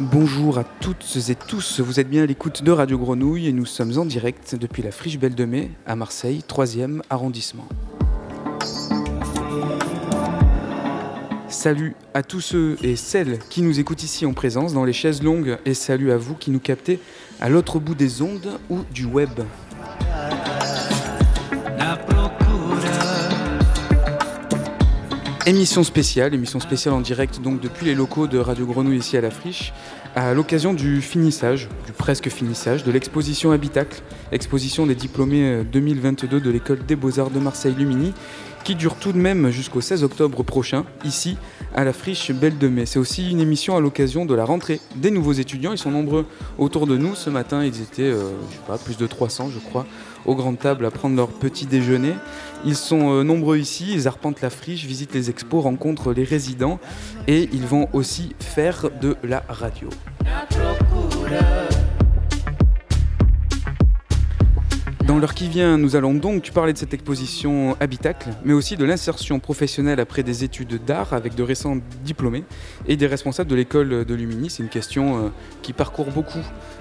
Bonjour à toutes et tous, vous êtes bien à l'écoute de Radio Grenouille et nous sommes en direct depuis la Friche Belle de Mai à Marseille, 3e arrondissement. Salut à tous ceux et celles qui nous écoutent ici en présence dans les chaises longues et salut à vous qui nous captez à l'autre bout des ondes ou du web. Émission spéciale, émission spéciale en direct donc depuis les locaux de Radio Grenouille ici à la Friche, à l'occasion du finissage, du presque finissage, de l'exposition Habitacle, exposition des diplômés 2022 de l'école des beaux-arts de Marseille-Lumini, qui dure tout de même jusqu'au 16 octobre prochain, ici à la Friche Belle de Mai. C'est aussi une émission à l'occasion de la rentrée des nouveaux étudiants. Ils sont nombreux autour de nous. Ce matin, ils étaient, euh, je sais pas, plus de 300, je crois, aux grandes tables à prendre leur petit déjeuner. Ils sont euh, nombreux ici, ils arpentent la friche, visitent les expos, rencontrent les résidents et ils vont aussi faire de la radio. Dans l'heure qui vient, nous allons donc parler de cette exposition Habitacle, mais aussi de l'insertion professionnelle après des études d'art avec de récents diplômés et des responsables de l'école de Lumini. C'est une question euh, qui parcourt beaucoup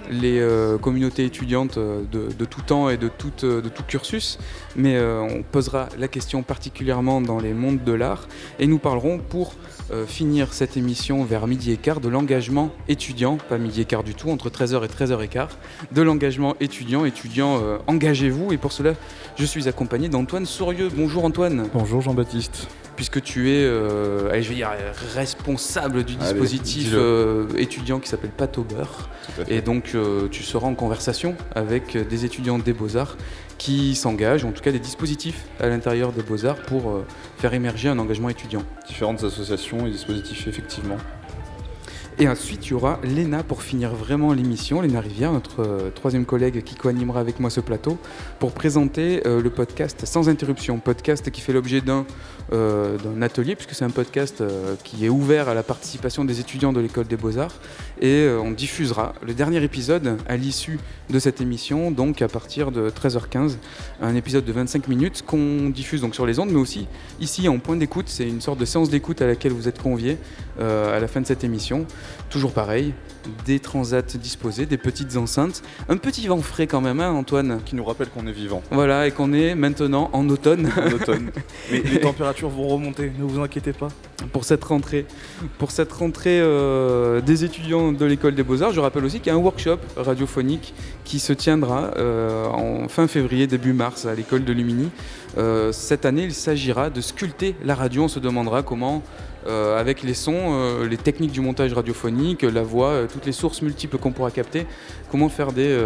les euh, communautés étudiantes euh, de, tout temps et de tout cursus, mais on posera la question particulièrement dans les mondes de l'art et nous parlerons pour finir cette émission vers midi et quart de l'engagement étudiant, pas midi et quart du tout, entre 13h et 13h15, de l'engagement étudiant, étudiant engagez-vous et pour cela je suis accompagné d'Antoine Sourieux. Bonjour Antoine. Bonjour Jean-Baptiste puisque tu es, euh, allez, je vais dire, responsable du dispositif euh, étudiant qui s'appelle Patober. Et donc, euh, tu seras en conversation avec des étudiants des Beaux-Arts qui s'engagent, en tout cas des dispositifs à l'intérieur des Beaux-Arts pour faire émerger un engagement étudiant. Différentes associations et dispositifs, effectivement. Et ensuite, il y aura Léna pour finir vraiment l'émission, Léna Rivière, notre euh, troisième collègue qui co-animera avec moi ce plateau, pour présenter euh, le podcast Sans Interruption, podcast qui fait l'objet d'un euh, atelier, puisque c'est un podcast qui est ouvert à la participation des étudiants de l'école des beaux-arts. Et on diffusera le dernier épisode à l'issue de cette émission, donc à partir de 13h15, un épisode de 25 minutes qu'on diffuse donc sur les ondes, mais aussi ici en point d'écoute. C'est une sorte de séance d'écoute à laquelle vous êtes conviés à la fin de cette émission. Toujours pareil, des transats disposés, des petites enceintes, un petit vent frais quand même, hein, Antoine Qui nous rappelle qu'on est vivant. Voilà, et qu'on est maintenant en automne. En automne. Mais les températures vont remonter, ne vous inquiétez pas. Pour cette rentrée, pour cette rentrée euh, des étudiants de l'école des beaux-arts, je rappelle aussi qu'il y a un workshop radiophonique qui se tiendra euh, en fin février, début mars à l'école de Lumini. Euh, cette année, il s'agira de sculpter la radio. On se demandera comment euh, avec les sons, euh, les techniques du montage radiophonique, la voix, euh, toutes les sources multiples qu'on pourra capter, comment faire des,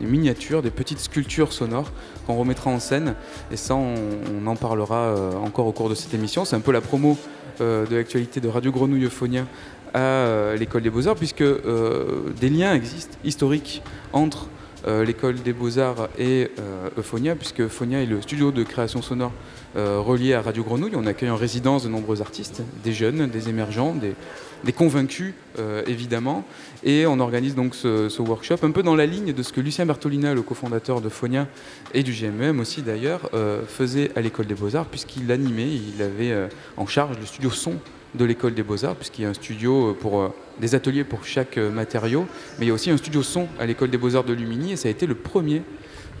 miniatures, des petites sculptures sonores qu'on remettra en scène. Et ça, on, en parlera encore au cours de cette émission. C'est un peu la promo de l'actualité de Radio Grenouille Euphonia à l'école des beaux-arts, puisque des liens existent historiques entre l'école des beaux-arts et Euphonia, puisque Euphonia est le studio de création sonore euh, relié à Radio Grenouille. On accueille en résidence de nombreux artistes, des jeunes, des émergents, des, convaincus euh, évidemment. Et on organise donc ce, workshop un peu dans la ligne de ce que Lucien Bertolina, le cofondateur de Fonia et du GMEM aussi d'ailleurs, euh, faisait à l'école des beaux-arts puisqu'il animait, il avait en charge le studio son de l'école des beaux-arts, puisqu'il y a un studio pour des ateliers pour chaque matériau, mais il y a aussi un studio son à l'école des beaux-arts de Lumini, et ça a été le premier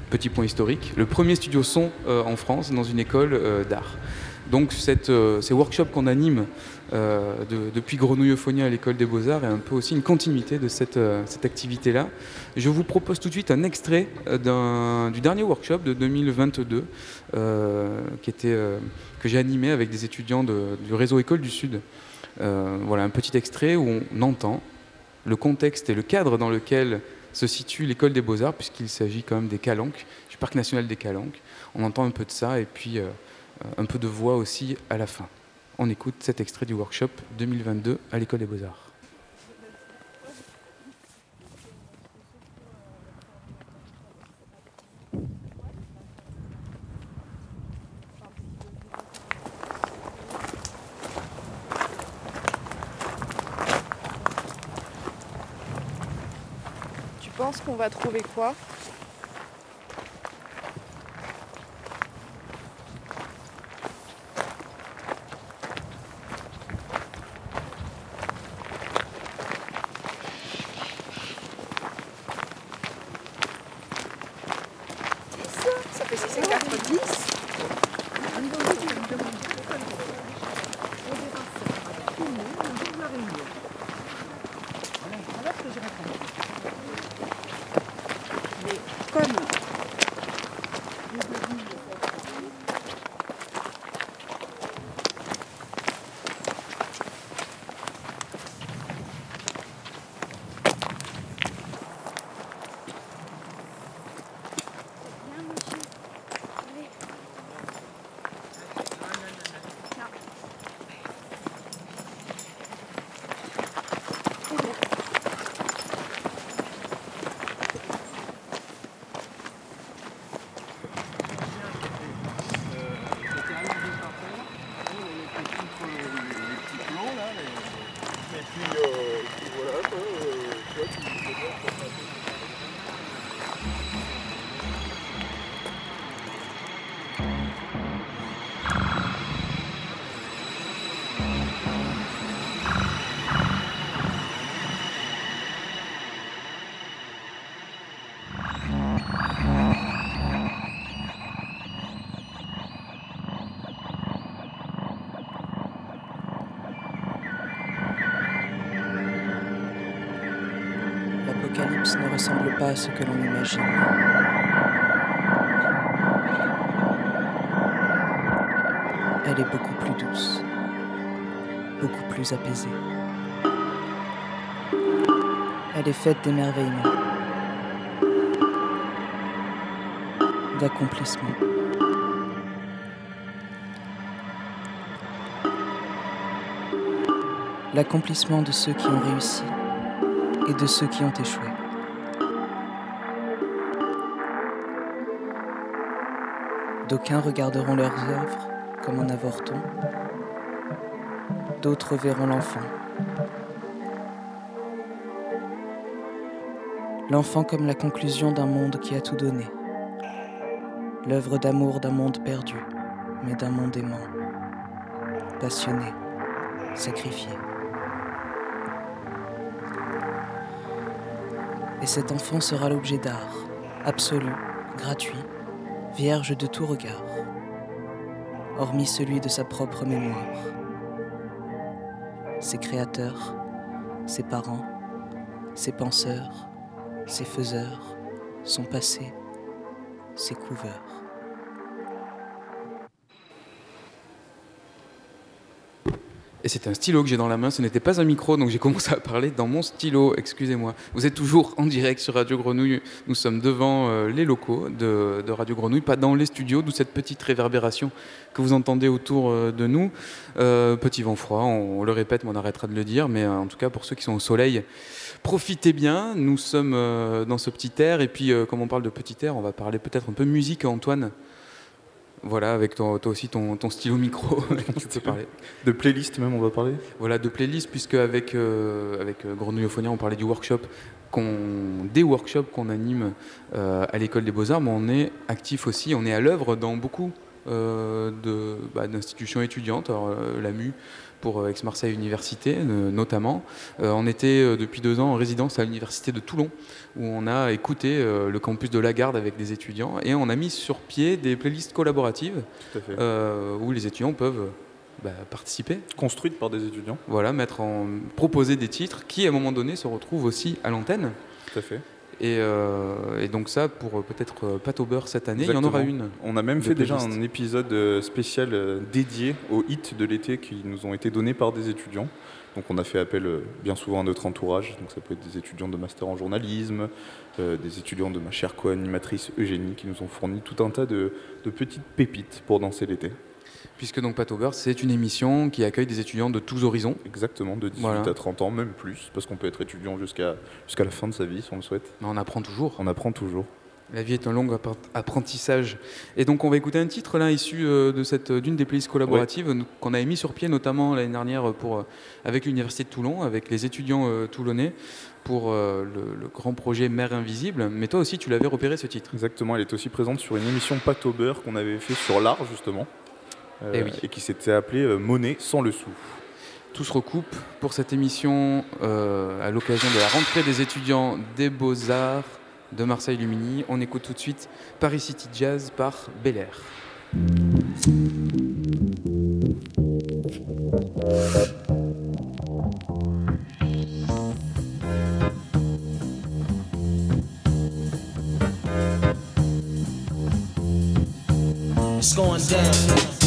petit point historique, le premier studio son euh, en France dans une école euh, d'art. Donc cette, euh, ces workshops qu'on anime depuis Grenouille Euphonia à l'école des beaux-arts est un peu aussi une continuité de cette, cette activité-là. Je vous propose tout de suite un extrait du dernier workshop de 2022 qui était, que j'ai animé avec des étudiants du réseau École du Sud. voilà un petit extrait où on entend le contexte et le cadre dans lequel se situe l'école des beaux-arts, puisqu'il s'agit quand même des Calanques, du parc national des Calanques. On entend un peu de ça et puis euh, un peu de voix aussi à la fin. On écoute cet extrait du workshop 2022 à l'école des beaux-arts. Pense qu'on va trouver quoi L'apocalypse ne ressemble pas à ce que l'on imagine. Elle est beaucoup plus douce, beaucoup plus apaisée. Elle est faite d'émerveillement, d'accomplissement. L'accomplissement de ceux qui ont réussi et de ceux qui ont échoué. D'aucuns regarderont leurs œuvres comme un avorton, d'autres verront l'enfant. L'enfant comme la conclusion d'un monde qui a tout donné, l'œuvre d'amour d'un monde perdu, mais d'un monde aimant, passionné, sacrifié. Et cet enfant sera l'objet d'art, absolu, gratuit, vierge de tout regard, hormis celui de sa propre mémoire. Ses créateurs, ses parents, ses penseurs, ses faiseurs, son passé, ses couveurs. Et c'est un stylo que j'ai dans la main, ce n'était pas un micro, donc j'ai commencé à parler dans mon stylo, excusez-moi. Vous êtes toujours en direct sur Radio Grenouille, nous sommes devant euh, les locaux de, Radio Grenouille, pas dans les studios, d'où cette petite réverbération que vous entendez autour euh, de nous. Euh, petit vent froid, on, le répète, mais on arrêtera de le dire, mais en tout cas pour ceux qui sont au soleil, profitez bien, nous sommes dans ce petit air, et puis comme on parle de petit air, on va parler peut-être un peu musique, Antoine. Voilà, avec toi, toi aussi ton, ton stylo micro, tu peux parler. De playlist même, on va parler Voilà, de playlist, puisque avec, euh, avec euh, Grenouillophonia, on parlait du workshop, des workshops qu'on anime euh, à l'école des beaux-arts, mais on est actif aussi, on est à l'œuvre dans beaucoup euh, bah, d'institutions étudiantes, alors, euh, la MU pour euh, Aix-Marseille Université euh, notamment. Euh, on était depuis deux ans en résidence à l'université de Toulon, où on a écouté le campus de Lagarde avec des étudiants, et on a mis sur pied des playlists collaboratives où les étudiants peuvent bah, participer Construite par des étudiants. voilà, mettre en, proposer des titres qui, à un moment donné, se retrouvent aussi à l'antenne. Tout à fait. Et, euh, et donc ça, pour euh, peut-être euh, Pâte au beurre cette année, il y en aura une. On a même fait déjà un épisode spécial dédié aux hits de l'été qui nous ont été donnés par des étudiants. Donc on a fait appel bien souvent à notre entourage. Donc ça peut être des étudiants de master en journalisme, euh, des étudiants de ma chère co-animatrice Eugénie qui nous ont fourni tout un tas de, de petites pépites pour danser l'été. Puisque donc au beurre, c'est une émission qui accueille des étudiants de tous horizons. Exactement, de 18 Voilà. à 30 ans, même plus, parce qu'on peut être étudiant jusqu'à jusqu'à la fin de sa vie si on le souhaite. Mais on apprend toujours. On apprend toujours. La vie est un long apprentissage. Et donc on va écouter un titre là issu euh, de cette d'une des playlists collaboratives qu'on avait mis sur pied notamment l'année dernière pour avec l'université de Toulon, avec les étudiants toulonnais pour le, grand projet Mère Invisible. Mais toi aussi tu l'avais repéré ce titre. Exactement, elle est aussi présente sur une émission Pâte au beurre qu'on avait fait sur l'art justement. Eh et, qui s'était appelée Monnaie sans le sou. Tout se recoupe pour cette émission à l'occasion de la rentrée des étudiants des Beaux-Arts de Marseille Lumini. On écoute tout de suite Paris City Jazz par Bel Air. going down.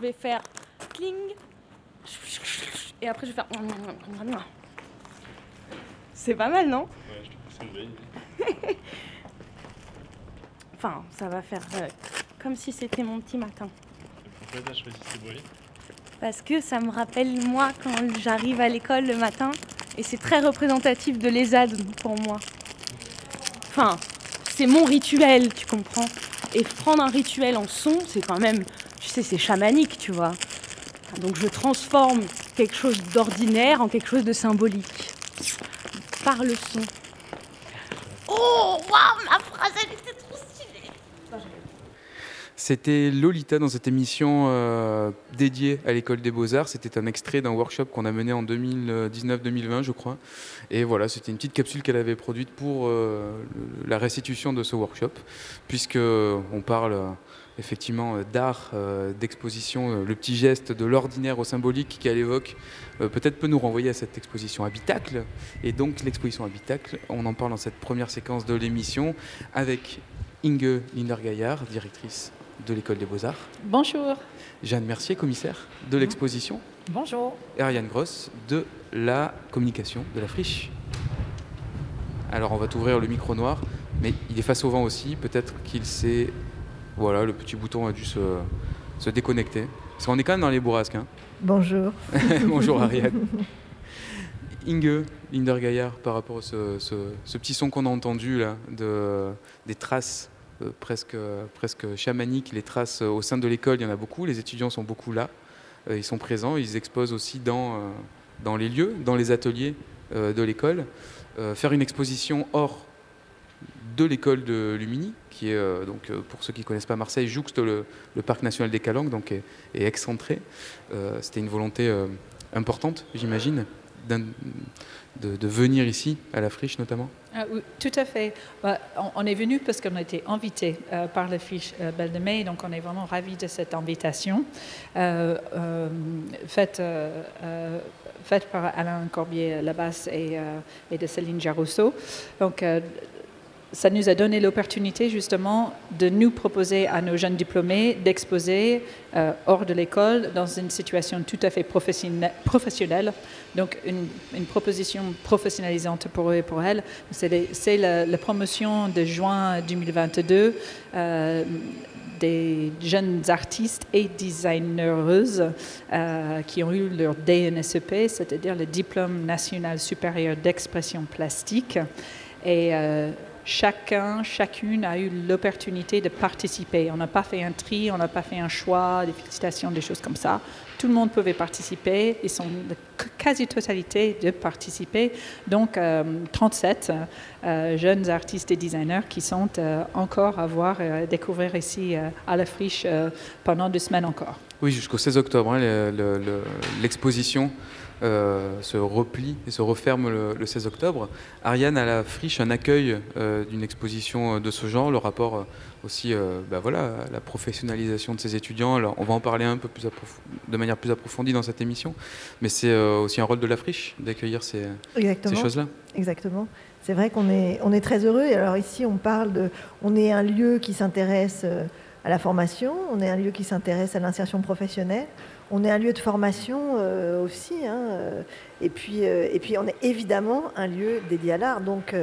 Je vais faire cling. Et après, je vais faire. C'est pas mal, non? Ouais, je trouve que c'est une bonne idée. Enfin, ça va faire euh, comme si c'était mon petit matin. Pourquoi t'as choisi ce bruit? Parce que ça me rappelle moi quand j'arrive à l'école le matin. Et c'est très représentatif de l'ESAD pour moi. Enfin, c'est mon rituel, tu comprends? Et prendre un rituel en son, c'est quand même, tu sais, c'est chamanique, tu vois. Donc je transforme quelque chose d'ordinaire en quelque chose de symbolique. Par le son. Oh, waouh, ma phrase, elle était trop stylée C'était Lolita dans cette émission euh, dédiée à l'école des beaux-arts. C'était un extrait d'un workshop qu'on a mené en 2019-2020, je crois. Et voilà, c'était une petite capsule qu'elle avait produite pour euh, la restitution de ce workshop, puisque on parle euh, effectivement euh, d'art, euh, d'exposition, euh, le petit geste de l'ordinaire au symbolique qu'elle évoque, peut-être peut nous renvoyer à cette exposition habitacle. Et donc l'exposition habitacle, on en parle dans cette première séquence de l'émission avec Inge Linder-Gaillard, directrice de l'école des beaux-arts. Bonjour. Jeanne Mercier, commissaire de l'exposition, Bonjour. et Ariane Gross de la communication de la friche. Alors on va t'ouvrir le micro noir, mais il est face au vent aussi, peut-être qu'il s'est... Voilà, le petit bouton a dû se, se déconnecter. Parce qu'on est quand même dans les bourrasques. hein. Bonjour. Bonjour Ariane. Inge Linder-Gaillard, par rapport à ce, ce- ce petit son qu'on a entendu là, de, des traces euh, presque, presque chamaniques, les traces euh, au sein de l'école, il y en a beaucoup, les étudiants sont beaucoup là, Euh, ils sont présents, ils exposent aussi dans, dans les lieux, dans les ateliers de l'école. Faire une exposition hors l'école de Lumini, qui est, euh, donc, euh, pour ceux qui ne connaissent pas Marseille, jouxte le, parc national des Calanques, donc est, excentré. Euh, C'était une volonté importante, j'imagine, de, de venir ici, à la friche notamment. Ah oui, tout à fait. Bah, on, est venu parce qu'on a été invité par la fiche euh, Belle de Mai, donc on est vraiment ravis de cette invitation faite, faite par Alain Corbier-Labasse et, et de Céline Jarousseau. Donc, ça nous a donné l'opportunité justement de nous proposer à nos jeunes diplômés d'exposer euh, hors de l'école dans une situation tout à fait professionnelle, donc une, proposition professionnalisante pour eux et pour elles. C'est la, promotion de juin 2022 euh, des jeunes artistes et designeuses euh, qui ont eu leur DNSEP, c'est-à-dire le diplôme national supérieur d'expression plastique. Et chacun, chacune a eu l'opportunité de participer. On n'a pas fait un tri, on n'a pas fait un choix, des félicitations, des choses comme ça. Tout le monde pouvait participer. Ils sont de quasi-totalité de participer. Donc, euh, 37 euh, jeunes artistes et designers qui sont euh, encore à voir découvrir ici euh, à la friche euh, pendant deux semaines encore. Oui, jusqu'au 16 octobre, hein, le- le- le- l'exposition euh, se replie et se referme le, le 16 octobre. Ariane, à la friche, un accueil euh, d'une exposition euh, de ce genre, le rapport aussi euh, bah voilà, à la professionnalisation de ces étudiants. Alors, on va en parler un peu plus de manière plus approfondie dans cette émission, mais c'est aussi un rôle de la friche d'accueillir ces, ces choses-là. Exactement. C'est vrai qu'on est, on est très heureux. Alors ici, on parle de, on est un lieu qui s'intéresse à la formation, on est un lieu qui s'intéresse à l'insertion professionnelle, on est un lieu de formation euh, aussi, hein, euh, et puis, euh, et puis on est évidemment un lieu dédié à l'art. Donc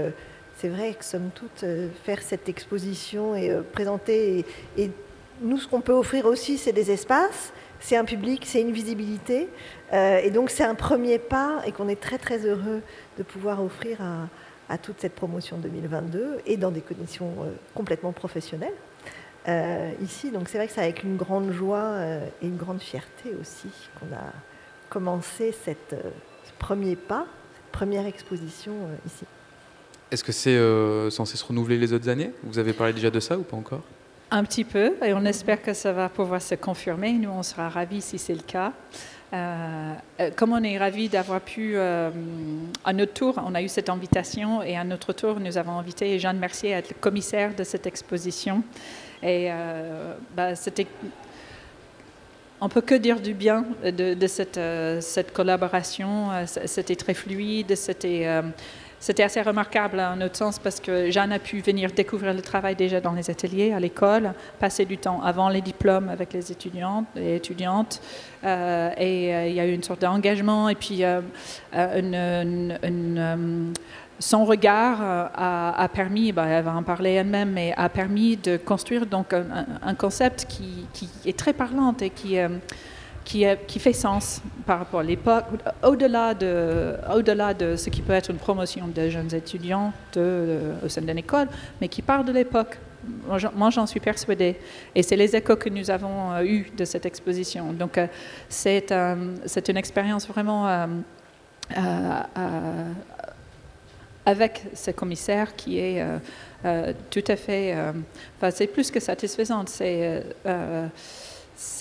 c'est vrai que somme toute, faire cette exposition et présenter, et, nous, ce qu'on peut offrir aussi, c'est des espaces, c'est un public, c'est une visibilité, et donc c'est un premier pas, et qu'on est très très heureux de pouvoir offrir à, toute cette promotion 2022 et dans des conditions complètement professionnelles. Euh, ici, donc c'est vrai que c'est avec une grande joie euh, et une grande fierté aussi qu'on a commencé cette, euh, ce premier pas, cette première exposition euh, ici. Est-ce que c'est euh, censé se renouveler les autres années? Vous avez parlé déjà de ça ou pas encore? Un petit peu, et on espère que ça va pouvoir se confirmer. Nous, on sera ravis si c'est le cas. Euh, comme on est ravis d'avoir pu, euh, à notre tour, on a eu cette invitation, et à notre tour, nous avons invité Jeanne Mercier à être le commissaire de cette exposition. Et euh, bah, c'était. On peut que dire du bien de, cette, euh, cette collaboration. Euh, C'était très fluide, c'était. c'était assez remarquable en autre sens parce que Jeanne a pu venir découvrir le travail déjà dans les ateliers, à l'école, passer du temps avant les diplômes avec les étudiantes et étudiantes. Et il y a eu une sorte d'engagement et puis euh, son regard a, permis, bah, elle va en parler elle-même, mais a permis de construire donc un, concept qui, est très parlant et qui qui, qui, fait sens par rapport à l'époque, au-delà de, au-delà de ce qui peut être une promotion de jeunes étudiants au sein d'une école, mais qui parle de l'époque. Moi, j'en suis persuadée. Et c'est les échos que nous avons euh, eus de cette exposition. Donc, euh, euh, c'est une expérience vraiment avec ce commissaire qui est tout à fait. Enfin, c'est plus que satisfaisante. C'est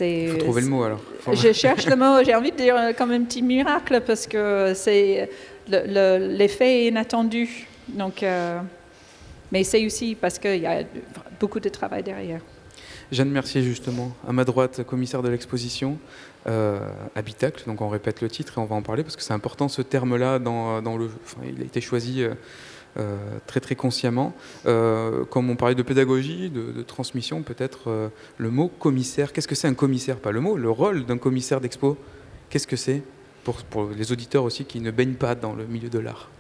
il faut trouver le mot alors. Je cherche le mot, j'ai envie de dire comme un petit miracle parce que c'est l'effet est inattendu. Donc, euh, mais c'est aussi parce qu'il y a beaucoup de travail derrière. Jeanne Mercier, justement, à ma droite, commissaire de l'exposition, euh, Habitacle, donc on répète le titre et on va en parler parce que c'est important ce terme-là dans, dans, le. il a été choisi. Euh, euh, très très consciemment. Comme on parlait de pédagogie, de, transmission, peut-être le mot commissaire. Qu'est-ce que c'est un commissaire? Pas le mot, le rôle d'un commissaire d'expo. Qu'est-ce que c'est? Pour, pour, les auditeurs aussi qui ne baignent pas dans le milieu de l'art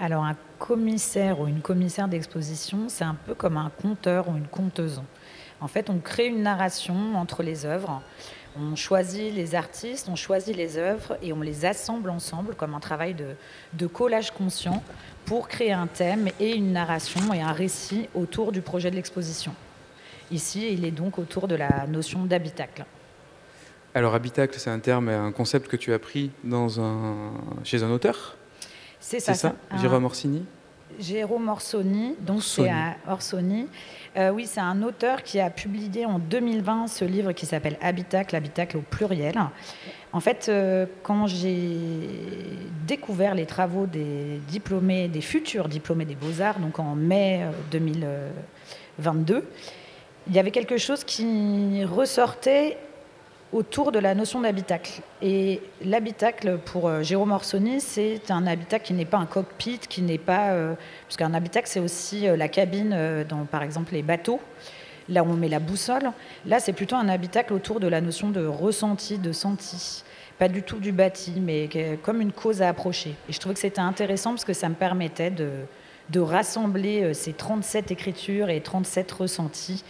Alors un commissaire ou une commissaire d'exposition, c'est un peu comme un conteur ou une conteuse. En fait, on crée une narration entre les œuvres. On choisit les artistes, on choisit les œuvres et on les assemble ensemble comme un travail de, de collage conscient pour créer un thème et une narration et un récit autour du projet de l'exposition. Ici, il est donc autour de la notion d'habitacle. Alors, habitacle, c'est un terme, un concept que tu as pris dans un... chez un auteur? C'est ça. ça? Jérôme Orsini? Jérôme Orsoni, donc c'est Orsoni. Euh, oui, c'est un auteur qui a publié en 2020 ce livre qui s'appelle Habitacle, Habitacle au pluriel. En fait, euh, quand j'ai découvert les travaux des diplômés, des futurs diplômés des Beaux-Arts, donc en mai 2022, euh, il y avait quelque chose qui ressortait autour de la notion d'habitacle. Et l'habitacle, pour euh, Jérôme Orsoni, c'est un habitacle qui n'est pas un cockpit, qui n'est pas... Euh, parce qu'un habitacle, c'est aussi euh, la cabine dans, par exemple, les bateaux, là où on met la boussole. Là, c'est plutôt un habitacle autour de la notion de ressenti, de senti. Pas du tout du bâti, mais comme une cause à approcher. Et je trouvais que c'était intéressant parce que ça me permettait de, de rassembler ces 37 écritures et 37 ressentis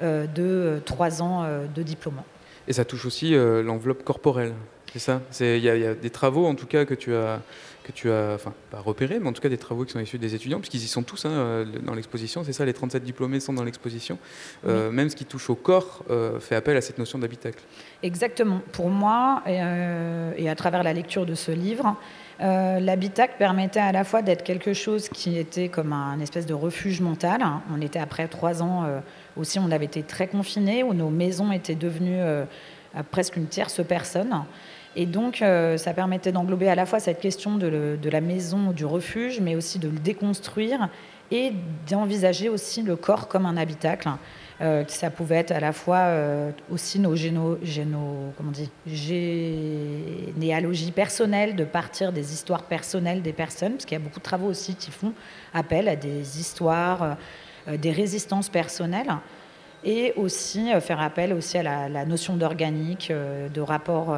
de trois ans de diplôme. Et ça touche aussi euh, l'enveloppe corporelle. C'est ça? Il y, a des travaux, en tout cas, que tu as, que tu as enfin, pas repérés, mais en tout cas des travaux qui sont issus des étudiants, puisqu'ils y sont tous hein, euh, dans l'exposition. C'est ça, les 37 diplômés sont dans l'exposition. Euh, même ce qui touche au corps fait appel à cette notion d'habitacle. Exactement. Pour moi, et, et, à travers la lecture de ce livre, l'habitacle permettait à la fois d'être quelque chose qui était comme un espèce de refuge mental. On était après trois ans aussi, on avait été très confinés, où nos maisons étaient devenues euh, presque une tierce personne. Et donc, euh, ça permettait d'englober à la fois cette question de, la maison, du refuge, mais aussi de le déconstruire et d'envisager aussi le corps comme un habitacle. Euh, ça pouvait être à la fois aussi nos, généalogies personnelles, de partir des histoires personnelles des personnes, parce qu'il y a beaucoup de travaux aussi qui font appel à des histoires euh, des résistances personnelles et aussi euh, faire appel aussi à la, notion d'organique, euh, de rapport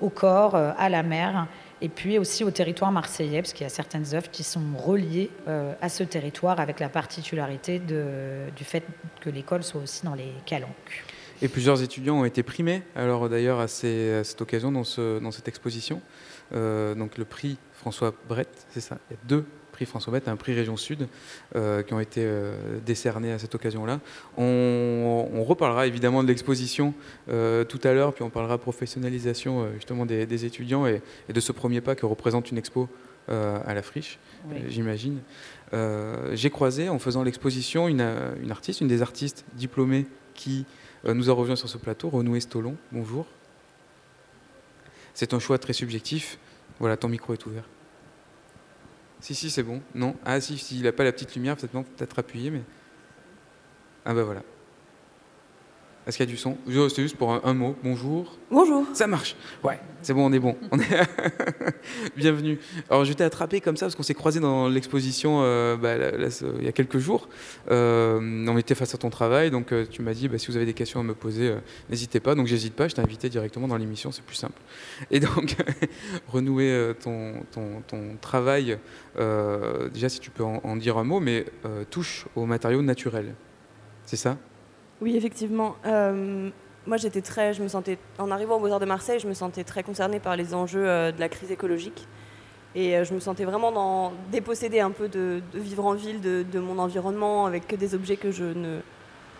au corps, à la mer, et puis aussi au territoire marseillais, parce qu'il y a certaines œuvres qui sont reliées à ce territoire avec la particularité du fait que l'école soit aussi dans les calanques. Et plusieurs étudiants ont été primés, alors d'ailleurs à, cette occasion dans, dans cette exposition. donc le prix François Brett, c'est ça, il y a deux François Bette, un prix Région Sud, euh, qui ont été euh, décernés à cette occasion-là. On, reparlera évidemment de l'exposition euh, tout à l'heure, puis on parlera professionnalisation justement des, étudiants et, de ce premier pas que représente une expo à la friche, j'imagine. J'ai croisé en faisant l'exposition une, une, artiste, une des artistes diplômées qui nous a rejoint sur ce plateau, Renoué Stolon. Bonjour. C'est un choix très subjectif. Voilà, ton micro est ouvert. Si, si, c'est bon. Non. Ah, si, s'il n'a pas la petite lumière, peut-être peut-être appuyer, mais. Ah, bah voilà. Est-ce qu'il y a du son? C'était juste pour un, mot. Bonjour. Bonjour. Ça marche. Ouais, c'est bon, on est bon. On est Bienvenue. Alors, je t'ai attrapé comme ça parce qu'on s'est croisé dans l'exposition euh, bah, il y a quelques jours. Euh, on était face à ton travail, donc euh, tu m'as dit bah, si vous avez des questions à me poser, n'hésitez pas. Donc, j'hésite pas. Je t'ai invité directement dans l'émission, c'est plus simple. Et donc, renouer ton, ton, ton, travail, déjà, si tu peux en, en dire un mot, mais touche aux matériaux naturels. C'est ça? Oui, effectivement. Euh, moi, j'étais très, je me sentais, en arrivant au Beaux-Arts de Marseille, je me sentais très concernée par les enjeux euh, de la crise écologique. Et euh, je me sentais vraiment dépossédée un peu de, vivre en ville, de, mon environnement, avec que des objets que je ne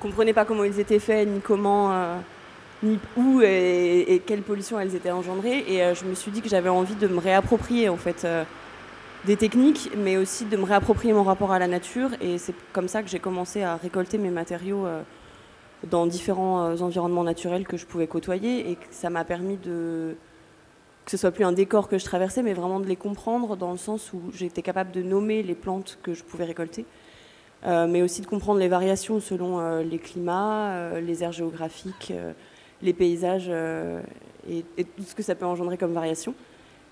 comprenais pas comment ils étaient faits, ni comment, ni où et, quelle pollution elles étaient engendrées. Et je me suis dit que j'avais envie de me réapproprier, en fait, des techniques, mais aussi de me réapproprier mon rapport à la nature. Et c'est comme ça que j'ai commencé à récolter mes matériaux dans différents euh, environnements naturels que je pouvais côtoyer et ça m'a permis de que ce soit plus un décor que je traversais, mais vraiment de les comprendre dans le sens où j'étais capable de nommer les plantes que je pouvais récolter, euh, mais aussi de comprendre les variations selon euh, les climats, les aires géographiques, les paysages et, tout ce que ça peut engendrer comme variation.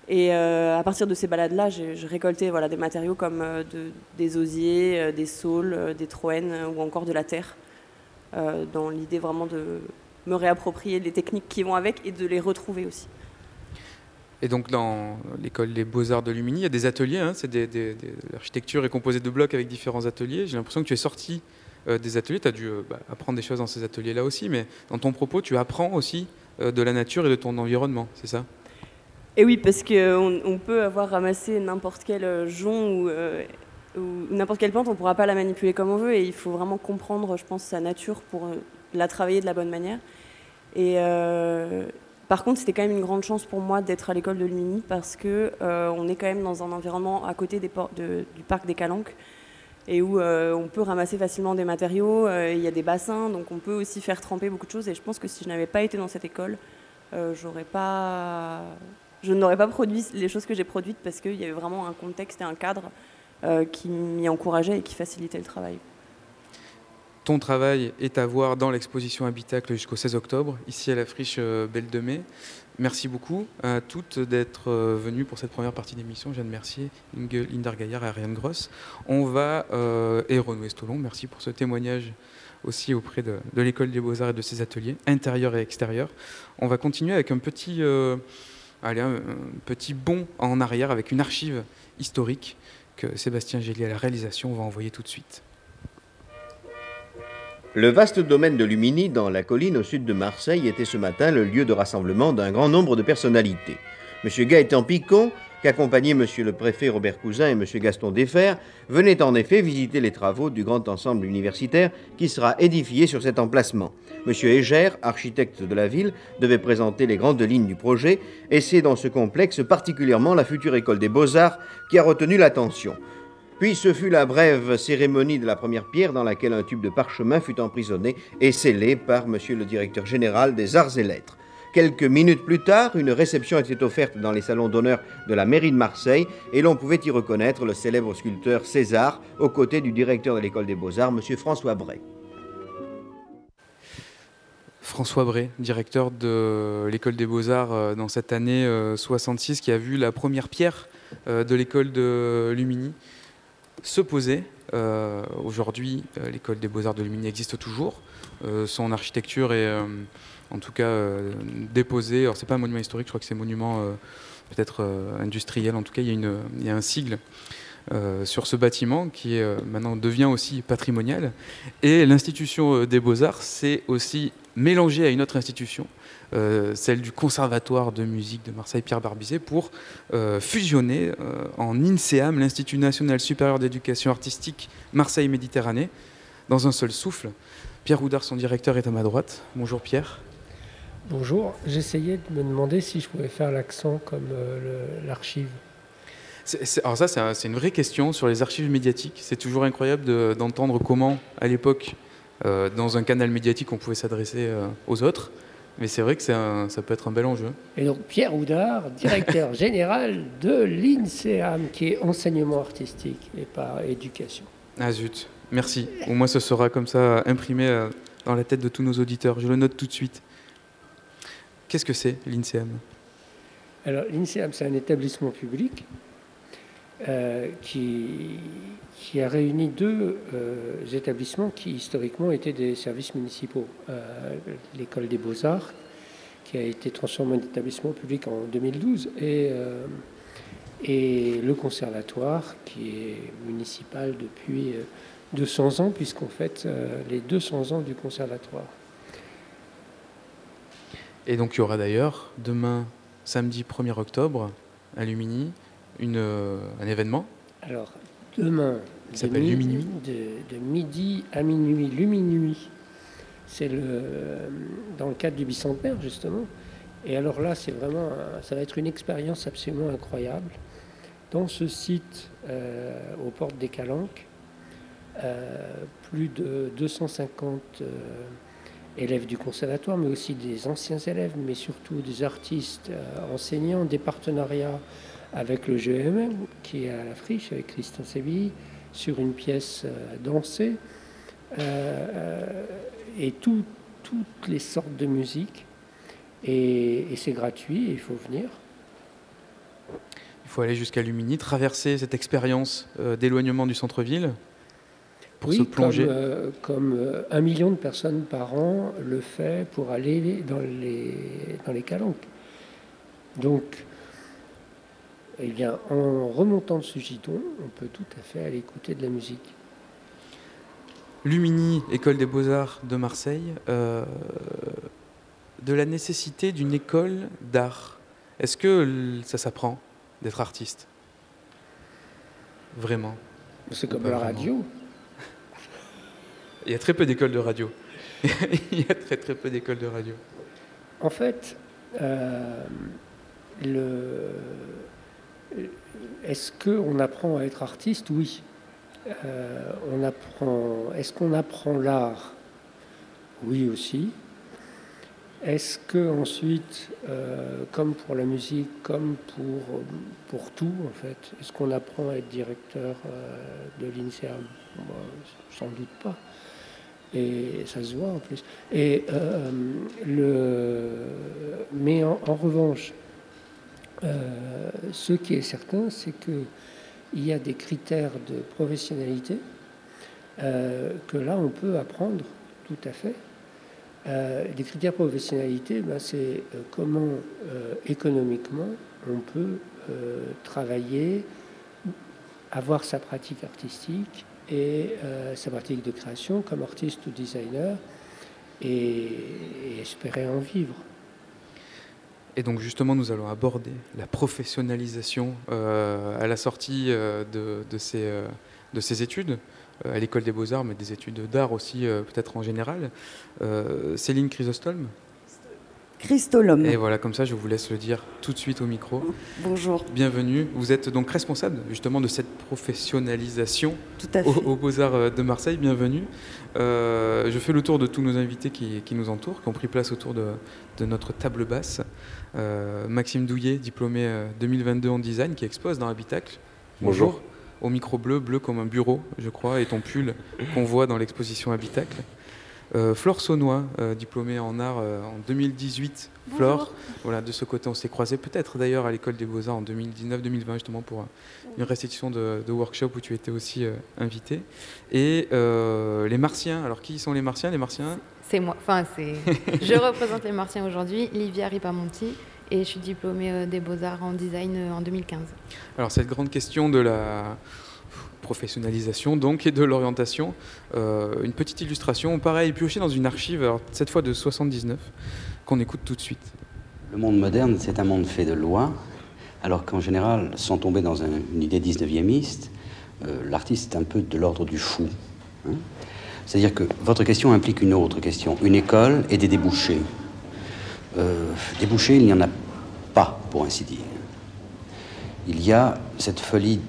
Et à partir de ces balades-là, j'ai récolté voilà, des matériaux comme des osiers, des saules, des troènes ou encore de la terre. Euh, dans l'idée vraiment de me réapproprier les techniques qui vont avec et de les retrouver aussi. Et donc dans l'école des beaux-arts de Lumini, il y a des ateliers, hein, c'est des, l'architecture est composée de blocs avec différents ateliers. J'ai l'impression que tu es sorti euh, des ateliers, tu as dû euh, bah, apprendre des choses dans ces ateliers-là aussi, mais dans ton propos, tu apprends aussi de la nature et de ton environnement, c'est ça? Et oui, parce qu'on on peut avoir ramassé n'importe quel jonc ou n'importe quelle plante, on ne pourra pas la manipuler comme on veut et il faut vraiment comprendre, je pense, sa nature pour euh, la travailler de la bonne manière. Et euh, par contre, c'était quand même une grande chance pour moi d'être à l'école de Lumini parce que euh, on est quand même dans un environnement à côté du parc des Calanques et où on peut ramasser facilement des matériaux. Il y a des bassins, donc on peut aussi faire tremper beaucoup de choses. Et je pense que si je n'avais pas été dans cette école, j'aurais pas, je n'aurais pas produit les choses que j'ai produites parce qu'il y avait vraiment un contexte et un cadre qui m'y encourageait et qui facilitait le travail. Ton travail est à voir dans l'exposition Habitacle jusqu'au 16 octobre, ici à la friche euh, Belle de Mai. Merci beaucoup à toutes d'être euh, venues pour cette première partie d'émission. Je viens de remercier Inge Lindergaillard et Ariane Gross. On va, et Renaud Estolon, merci pour ce témoignage aussi auprès de, l'École des Beaux-Arts et de ses ateliers, intérieurs et extérieurs. On va continuer avec un petit, allez, un petit bond en arrière avec une archive historique Sébastien Gélier à la réalisation va envoyer tout de suite. Le vaste domaine de Lumini, dans la colline au sud de Marseille, était ce matin le lieu de rassemblement d'un grand nombre de personnalités. M. Gaëtan Picon, qu'accompagnaient M. le préfet Robert Cousin et M. Gaston Defer, venaient en effet visiter les travaux du grand ensemble universitaire qui sera édifié sur cet emplacement. M. Égère, architecte de la ville, devait présenter les grandes lignes du projet, et c'est dans ce complexe particulièrement la future école des beaux-arts qui a retenu l'attention. Puis ce fut la brève cérémonie de la première pierre dans laquelle un tube de parchemin fut emprisonné et scellé par M. le directeur général des arts et lettres. Quelques minutes plus tard, une réception était offerte dans les salons d'honneur de la mairie de Marseille et l'on pouvait y reconnaître le célèbre sculpteur César aux côtés du directeur de l'école des beaux-arts, M. François Bray. François Bray, directeur de l'école des beaux-arts euh, dans cette année 66, euh, qui a vu la première pierre euh, de l'école de Lumini se poser. Aujourd'hui, l'école des beaux-arts de Lumini existe toujours. son architecture est en tout cas déposée. Alors, c'est pas un monument historique, je crois que c'est un monument peut-être industriel. En tout cas, il y a, une, il y a un sigle euh, sur ce bâtiment qui euh, maintenant devient aussi patrimonial. Et l'institution euh, des beaux-arts s'est aussi mélangée à une autre institution, celle du Conservatoire de musique de Marseille Pierre Barbizet, pour fusionner en INSEAM, l'Institut national supérieur d'éducation artistique Marseille Méditerranée, dans un seul souffle. Pierre Houdard, son directeur, est à ma droite. Bonjour Pierre. Bonjour, j'essayais de me demander si je pouvais faire l'accent comme l'archive alors ça, c'est une vraie question sur les archives médiatiques. C'est toujours incroyable d'entendre comment, à l'époque, euh, dans un canal médiatique, on pouvait s'adresser euh, aux autres. Mais c'est vrai que ça peut être un bel enjeu. Et donc Pierre Houdard, directeur général de l'INSEAM, qui est enseignement artistique et pas éducation. Ah zut, merci. Au moins ce sera comme ça imprimé dans la tête de tous nos auditeurs. Je le note tout de suite. Qu'est-ce que c'est l'INSEAM? Alors l'INSEAM, c'est un établissement public euh, qui, qui, a réuni deux euh, établissements qui historiquement étaient des services municipaux. Euh, l'école des beaux-arts, qui a été transformée en établissement public en 2012, et, et le conservatoire, qui est municipal depuis 200 ans, puisqu'on fête les 200 ans du conservatoire. Et donc il y aura d'ailleurs demain, samedi 1er octobre, à Lumini, une, euh, un événement Alors, demain, s'appelle Lumini. De, midi à minuit, Lumini. C'est le, dans le cadre du bicentenaire, justement. Et alors là, c'est vraiment, ça va être une expérience absolument incroyable. Dans ce site, euh, aux portes des Calanques, euh, plus de 250 élèves du conservatoire, mais aussi des anciens élèves, mais surtout des artistes enseignants, des partenariats avec le GMM qui est à la friche avec Christian Sévilly sur une pièce euh, dansée euh, euh, et toutes les sortes de musique et, c'est gratuit il faut venir. Il faut aller jusqu'à Lumini, traverser cette expérience d'éloignement du centre-ville pour se plonger. Comme, comme un million de personnes par an le fait pour aller dans les, dans les calanques. Donc, eh bien, en remontant de ce giton, on peut tout à fait aller écouter de la musique. Lumini, École des Beaux-Arts de Marseille, euh, de la nécessité d'une école d'art. Est-ce que ça s'apprend d'être artiste? Vraiment? C'est comme la radio. Il y a très peu d'écoles de radio. Il y a très très peu d'écoles de radio. En fait, euh, le, est-ce qu'on apprend à être artiste? Oui. Euh. Est-ce qu'on apprend l'art? Oui aussi. Est-ce que ensuite, euh, comme pour la musique, comme pour, pour tout en fait, est-ce qu'on apprend à être directeur euh, de l'INSEAM Sans doute pas. Et ça se voit en plus. Et le, mais en revanche, euh, ce qui est certain, c'est qu'il y a des critères de professionnalité euh, que là, on peut apprendre tout à fait. Euh, les critères de professionnalité, ben, c'est comment économiquement on peut travailler, avoir sa pratique artistique et sa pratique de création comme artiste ou designer et espérer en vivre. Et donc justement, nous allons aborder la professionnalisation euh, à la sortie euh, de, ces, euh, de, ces, études, à l'école des beaux-arts, mais des études d'art aussi peut-être en général. Céline Chrysostome Christolome. Et voilà, comme ça, je vous laisse le dire tout de suite au micro. Bonjour. Bienvenue. Vous êtes donc responsable justement de cette professionnalisation aux, Beaux-Arts de Marseille. Bienvenue. je fais le tour de tous nos invités qui, qui nous entourent, qui ont pris place autour de, de notre table basse. Euh, Maxime Douillet, diplômé 2022 euh, en design, qui expose dans Habitacle. Bonjour. Au micro bleu, bleu comme un bureau, je crois, et ton pull qu'on voit dans l'exposition Habitacle. Euh, Flore Saunois, diplômée en art en 2018. Flore, voilà, de ce côté, on s'est croisés peut-être d'ailleurs à l'école des Beaux-Arts en 2019-2020, justement pour une restitution de, workshop où tu étais aussi invité. Et les Martiens, alors qui sont les Martiens? Les Martiens c'est moi. Enfin, c'est. je représente les Martiens aujourd'hui, Livia Ripamonti, et je suis diplômée euh, des Beaux-Arts en design euh, en 2015. Alors, cette grande question de la professionnalisation donc et de l'orientation, euh, une petite illustration, pareil, piochée dans une archive, alors, cette fois de 79, qu'on écoute tout de suite. Le monde moderne, c'est un monde fait de lois, alors qu'en général, sans tomber dans une idée 19e, l'artiste est un peu de l'ordre du fou. Hein. C'est-à-dire que votre question implique une autre question, une école et des débouchés. Euh, débouchés, il n'y en a pas, pour ainsi dire. Il y a cette folie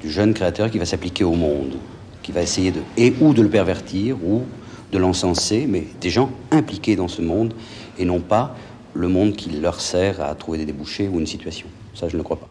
du jeune créateur qui va s'appliquer au monde, qui va essayer de, et ou de le pervertir, ou de l'encenser, mais des gens impliqués dans ce monde, et non pas le monde qui leur sert à trouver des débouchés ou une situation. Ça, je ne crois pas.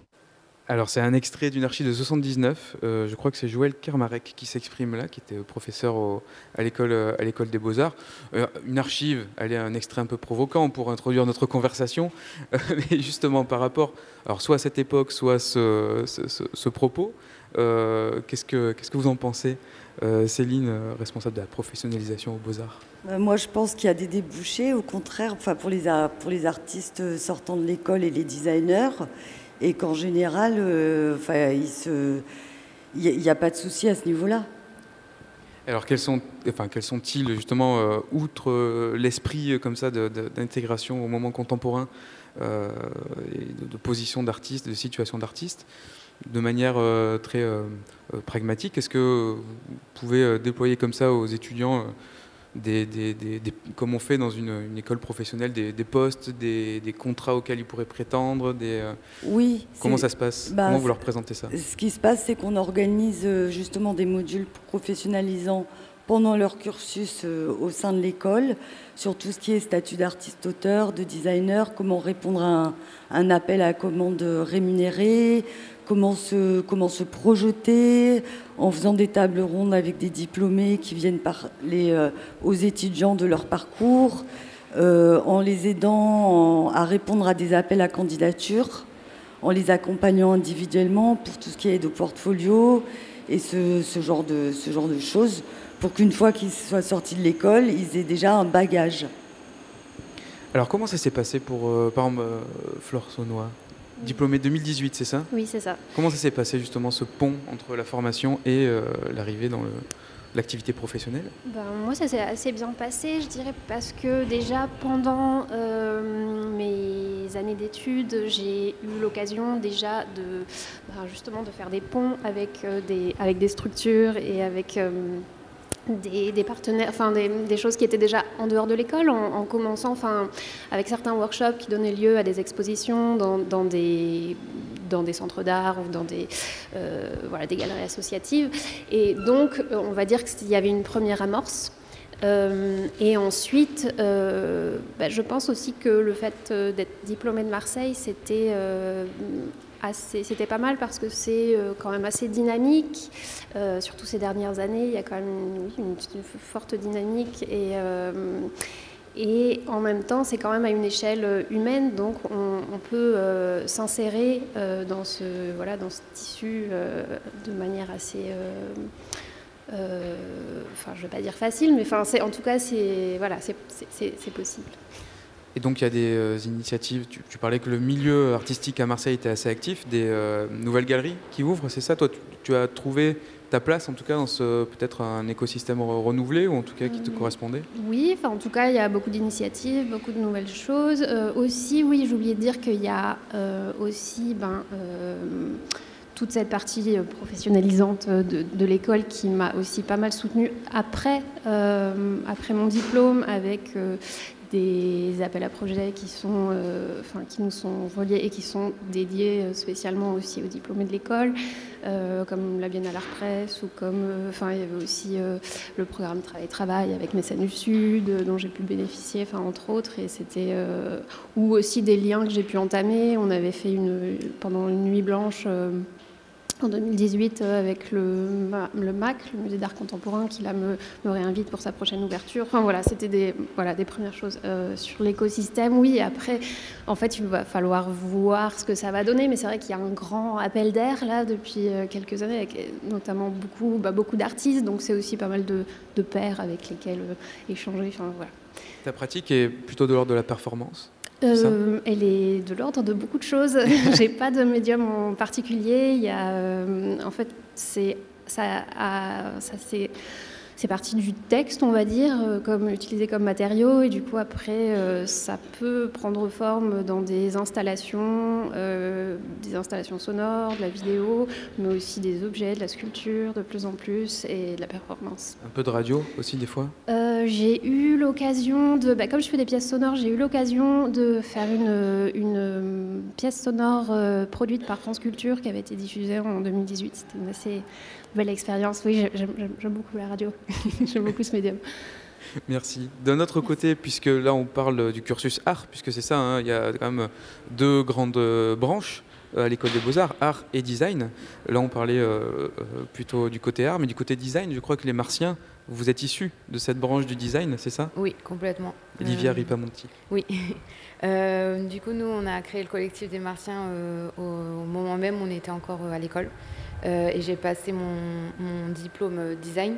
Alors c'est un extrait d'une archive de 79, euh, je crois que c'est Joël Kermarek qui s'exprime là, qui était professeur au- à l'école euh, à l'école des beaux-arts. Euh, une archive, elle est un extrait un peu provoquant pour introduire notre conversation, mais justement par rapport, alors soit à cette époque, soit à ce, propos, qu'est-ce que vous en pensez, Céline, responsable de la professionnalisation aux beaux-arts? Euh, Moi, je pense qu'il y a des débouchés, au contraire, enfin, pour, les, pour les artistes sortant de l'école et les designers, et qu'en général, euh, il n'y a, pas de souci à ce niveau-là. Alors quels sont, enfin quels sont-ils justement euh, outre euh, l'esprit comme ça d'intégration au moment contemporain de, de position d'artiste, de situation d'artiste, de manière très pragmatique? Est-ce que vous pouvez déployer comme ça aux étudiants des, des- des- comme on fait dans une, une école professionnelle, des, postes, des, des contrats auxquels ils pourraient prétendre des, euh, Oui. Comment ça se passe? bah, Comment vous leur présentez ça? Ce qui se passe, c'est qu'on organise euh, justement des modules professionnalisants pendant leur cursus euh, au sein de l'école, sur tout ce qui est statut d'artiste-auteur, de designer, comment répondre à un, un appel à commande rémunérée, comment se, projeter, en faisant des tables rondes avec des diplômés qui viennent parler euh, aux étudiants de leur parcours, euh, en les aidant à répondre à des appels à candidature en les accompagnant individuellement pour tout ce qui est de portfolio et ce, genre, de, choses, pour qu'une fois qu'ils soient sortis de l'école, ils aient déjà un bagage. Alors comment ça s'est passé pour, euh, euh, Flore Saunois? Diplômée 2018, c'est ça? Oui, c'est ça. Comment ça s'est passé justement ce pont entre la formation et euh, l'arrivée dans l'activité professionnelle? Ben, moi, ça s'est assez bien passé, je dirais, parce que déjà pendant euh, mes années d'études, j'ai eu l'occasion déjà de ben, justement de faire des ponts avec, euh, des, avec des structures et avec des, partenaires, enfin des, choses qui étaient déjà en dehors de l'école, en, en commençant enfin, avec certains workshops qui donnaient lieu à des expositions dans, des centres d'art ou dans des, euh, voilà, des galeries associatives. Et donc, euh, on va dire qu'il y avait une première amorce. Euh, et ensuite, bah, je pense aussi que le fait d'être diplômée de Marseille, c'était c'était pas mal parce que c'est euh, quand même assez dynamique. Euh, surtout ces dernières années, il y a quand même une, forte dynamique et euh, et en même temps, c'est quand même à une échelle humaine, donc on, peut s'insérer dans, ce, tissu de manière assez... Enfin, je ne vais pas dire facile, mais en tout cas, c'est possible. Et donc il y a des euh, initiatives, tu, tu parlais que le milieu artistique à Marseille était assez actif, des euh, nouvelles galeries qui ouvrent, c'est ça Toi, tu, tu as trouvé ta place en tout cas dans ce peut-être un écosystème re- renouvelé ou en tout cas qui te Mm. correspondait? Oui, enfin, en tout cas, il y a beaucoup d'initiatives, beaucoup de nouvelles choses. Euh, aussi, oui, j'ai oublié de dire qu'il y a euh, aussi ben, euh, toute cette partie euh, professionnalisante de, de l'école qui m'a aussi pas mal soutenue après, euh, après mon diplôme avec euh, des appels à projets qui, sont, euh, enfin, qui nous sont reliés et qui sont dédiés euh, spécialement aussi aux diplômés de l'école, euh, comme la Biennale Art Presse ou comme, enfin, il y avait aussi le programme Travail-Travail avec du Sud, dont j'ai pu bénéficier, enfin, entre autres, et c'était, ou aussi des liens que j'ai pu entamer. On avait fait une, pendant une nuit blanche. En 2018 euh, avec le, Ma- le MAC, le musée d'art contemporain, qui me, réinvite pour sa prochaine ouverture. Enfin voilà, c'était des, voilà, des premières choses euh, sur l'écosystème. Oui, après, en fait, il va falloir voir ce que ça va donner, mais c'est vrai qu'il y a un grand appel d'air là depuis euh, quelques années, avec notamment beaucoup, bah, beaucoup d'artistes, donc c'est aussi pas mal de, de pairs avec lesquels échanger. Enfin voilà. Ta pratique est plutôt de l'ordre de la performance? Euh, elle est de l'ordre de beaucoup de choses. J'ai pas de médium en particulier. Il y a, euh, en fait, c'est ça, a- ça c'est c'est parti du texte, on va dire, euh, comme utilisé comme matériau, et du coup après, euh, ça peut prendre forme dans des installations, euh, des installations sonores, de la vidéo, mais aussi des objets, de la sculpture, de plus en plus, et de la performance. Un peu de radio aussi des fois? Euh, j'ai eu l'occasion de, bah, comme je fais des pièces sonores, j'ai eu l'occasion de faire une, une pièce sonore produite par France Culture qui avait été diffusée en 2018. C'était une assez belle expérience. Oui, j'ai- j'aime beaucoup la radio, j'aime beaucoup ce médium. Merci. D'un autre côté, puisque là on parle du cursus art, puisque c'est ça, hein, il y a quand même deux grandes euh, branches. à l'école des beaux-arts, art et design. Là, on parlait plutôt du côté art, mais du côté design, je crois que les Martiens, vous êtes issus de cette branche du design, c'est ça? Oui, complètement. Olivia Ripamonti. Oui. du coup, nous, on a créé le collectif des Martiens au, au, moment même où on était encore à l'école. Et j'ai passé mon, diplôme design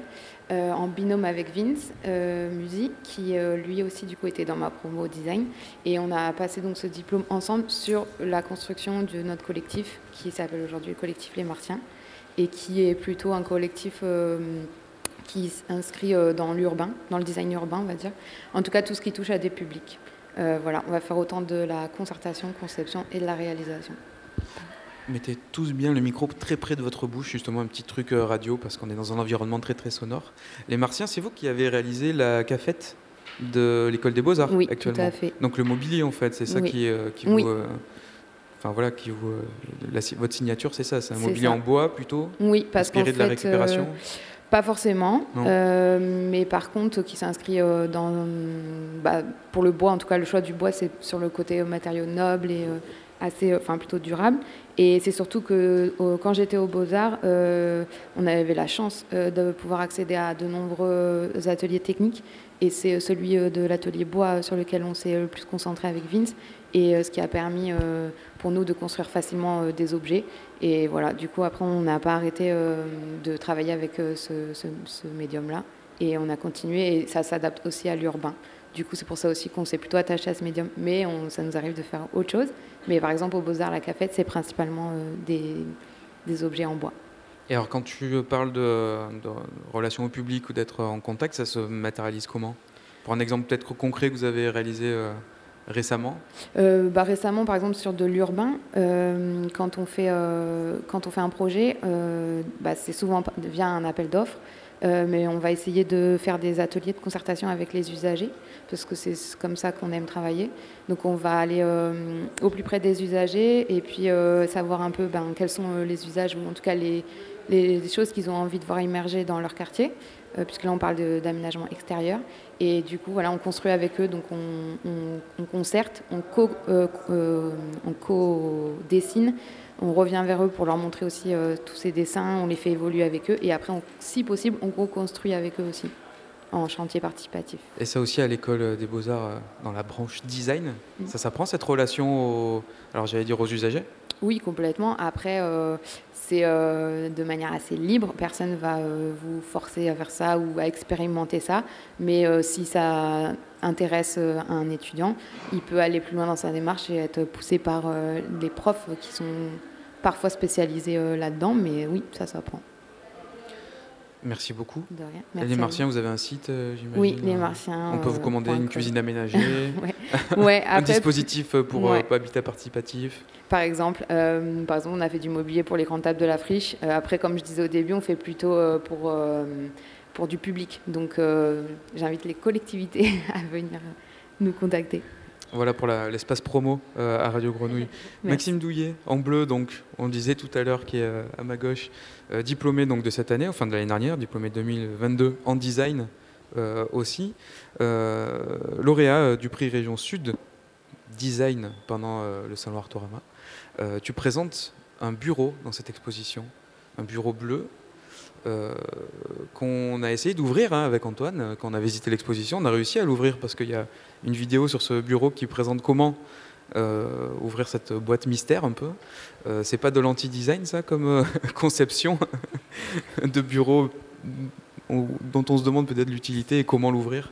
euh, en binôme avec Vince euh, Musi, qui euh, lui aussi du coup était dans ma promo design. Et on a passé donc ce diplôme ensemble sur la construction de notre collectif, qui s'appelle aujourd'hui le collectif Les Martiens, et qui est plutôt un collectif qui s'inscrit dans l'urbain, dans le design urbain, on va dire. En tout cas, tout ce qui touche à des publics. voilà, on va faire autant de la concertation, conception et de la réalisation mettez tous bien le micro très près de votre bouche, justement un petit truc euh, radio parce qu'on est dans un environnement très très sonore. Les Martiens, c'est vous qui avez réalisé la cafette de l'école des beaux-arts oui, actuellement. Tout à fait. Donc le mobilier en fait, c'est ça qui, euh, qui oui. vous... Euh, enfin voilà, qui vous, votre signature, c'est ça, c'est un mobilier en bois plutôt Oui, parce inspiré de la récupération. Pas forcément, mais par contre qui s'inscrit dans, bah, pour le bois, en tout cas le choix du bois, c'est sur le côté matériaux nobles et assez, enfin plutôt durable. Et c'est surtout que quand j'étais aux Beaux-Arts, euh, on avait la chance euh, de pouvoir accéder à de nombreux ateliers techniques. Et c'est celui euh, de l'atelier bois sur lequel on s'est le plus concentré avec Vince. Et ce qui a permis pour nous de construire facilement des objets. Et voilà, du coup, après, on n'a pas arrêté de travailler avec ce médium-là. Et on a continué. Et ça s'adapte aussi à l'urbain. Du coup, c'est pour ça aussi qu'on s'est plutôt attaché à ce médium. Mais on, ça nous arrive de faire autre chose. Mais par exemple, au Beaux-Arts, la cafette, c'est principalement euh, des, des, objets en bois. Et alors, quand tu parles de, de relations au public ou d'être en contact, ça se matérialise comment? Pour un exemple peut-être concret que vous avez réalisé euh, récemment? Euh, bah, Récemment, par exemple, sur de l'urbain, euh, quand, on fait, euh, quand on fait un projet, bah, c'est souvent via un appel d'offres. Euh, mais on va essayer de faire des ateliers de concertation avec les usagers, parce que c'est comme ça qu'on aime travailler. Donc on va aller euh, au plus près des usagers et puis euh, savoir un peu ben, quels sont les usages, ou en tout cas les, les choses qu'ils ont envie de voir immerger dans leur quartier, puisque là on parle d'aménagement extérieur. Et du coup, voilà, on construit avec eux, donc on, on, on concerte, on co-dessine. Co on revient vers eux pour leur montrer aussi euh, tous ces dessins, on les fait évoluer avec eux et après, si possible, on reconstruit avec eux aussi en chantier participatif. Et ça aussi à l'école des beaux-arts, euh, dans la branche design, mmh. ça s'apprend cette relation, aux, alors j'allais dire aux usagers? Oui, complètement. Après, euh, c'est euh, de manière assez libre, personne ne va euh, vous forcer à faire ça ou à expérimenter ça, mais si ça intéresse un étudiant, il peut aller plus loin dans sa démarche et être poussé par les profs qui sont parfois spécialisés là-dedans, mais oui, ça s'apprend. Merci beaucoup. De rien. Merci les Martiens, vous avez un site, euh, j'imagine Oui, les Martiens. On peut vous commander une cuisine aménagée, ouais. ouais, un dispositif pour ouais. euh, habitat participatif. Par exemple, euh, par exemple, on a fait du mobilier pour les grandes tables de la friche. après, comme je disais au début, on fait plutôt pour, pour du public. Donc, j'invite les collectivités à venir nous contacter. Voilà pour l'espace promo euh, à Radio Grenouille. Merci. Maxime Douillet, en bleu, donc, on disait tout à l'heure, qui est euh, à ma gauche, euh, diplômé donc, de cette année, enfin de l'année dernière, diplômé 2022 en design aussi, lauréat du prix Région Sud, design pendant le Salon Artorama. tu présentes un bureau dans cette exposition, un bureau bleu euh, qu'on a essayé d'ouvrir hein, avec Antoine, quand on a visité l'exposition. On a réussi à l'ouvrir parce qu'il y a une vidéo sur ce bureau qui présente comment euh, ouvrir cette boîte mystère un peu. Euh, c'est pas de l'anti-design ça comme euh, conception de bureau dont on se demande peut-être l'utilité et comment l'ouvrir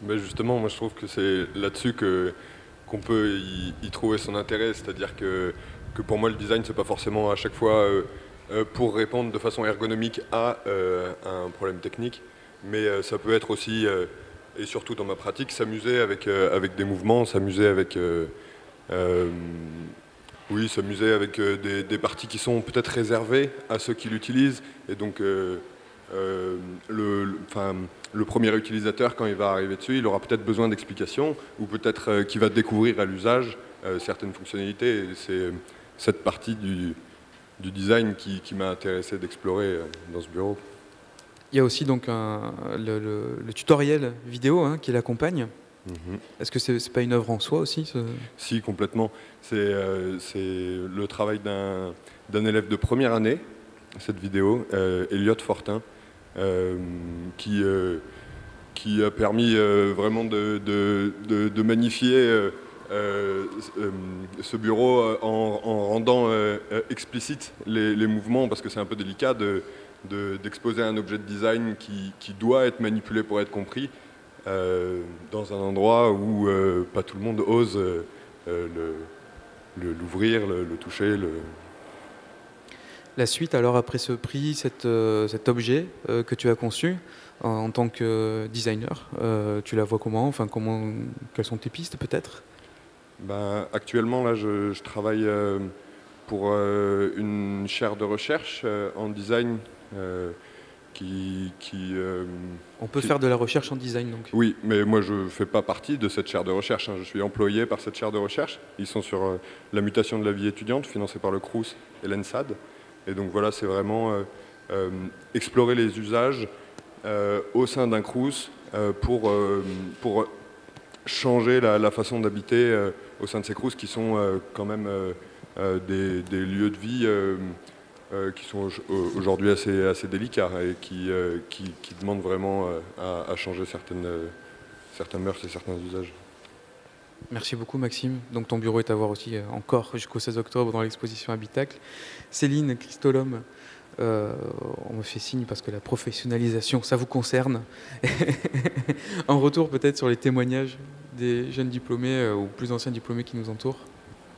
ben Justement, moi je trouve que c'est là-dessus qu'on peut y, trouver son intérêt, c'est-à-dire que, que pour moi le design c'est pas forcément à chaque fois euh, pour répondre de façon ergonomique à, euh, un problème technique. Mais euh, ça peut être aussi, et surtout dans ma pratique, s'amuser avec, avec des mouvements, s'amuser avec... oui, s'amuser avec des, parties qui sont peut-être réservées à ceux qui l'utilisent. Et donc, euh, euh, le, le premier utilisateur, quand il va arriver dessus, il aura peut-être besoin d'explications ou peut-être euh, qu'il va découvrir à l'usage certaines fonctionnalités. C'est cette partie du, du design qui, qui m'a intéressé d'explorer euh, dans ce bureau. Il y a aussi donc un, le, le, le, tutoriel vidéo hein, qui l'accompagne. Mhm. Est-ce que c'est n'est pas une œuvre en soi aussi Si, complètement. C'est le travail d'un élève de première année, cette vidéo, Elliot Fortin, qui qui a permis vraiment de, de magnifier euh, euh, ce bureau euh, en, rendant explicite les, mouvements, parce que c'est un peu délicat d'exposer un objet de design qui, doit être manipulé pour être compris dans un endroit où pas tout le monde ose l'ouvrir, le, toucher. La suite, alors, après ce prix, cet objet que tu as conçu en, tant que designer, tu la vois comment? Enfin, comment, quelles sont tes pistes peut-être? Ben, actuellement, là, je, travaille euh, pour euh, une chaire de recherche euh, en design qui... qui On peut faire de la recherche en design, donc Oui, mais moi, je ne fais pas partie de cette chaire de recherche. Hein. Je suis employé par cette chaire de recherche. Ils sont sur la mutation de la vie étudiante, financée par le CRUS et l'ENSAD. Et donc voilà, c'est vraiment explorer les usages au sein d'un CRUS pour, pour changer la, façon d'habiter euh, au sein de ces crous qui sont euh, quand même euh, des, lieux de vie qui sont aujourd'hui assez, délicats et qui, qui, demandent vraiment à, changer certaines, certaines mœurs et certains usages. Merci beaucoup Maxime. Donc ton bureau est à voir aussi encore jusqu'au 16 octobre dans l'exposition Habitacle. Céline Christolome, euh, on me fait signe parce que la professionnalisation, ça vous concerne. en retour peut-être sur les témoignages des jeunes diplômés euh, ou plus anciens diplômés qui nous entourent.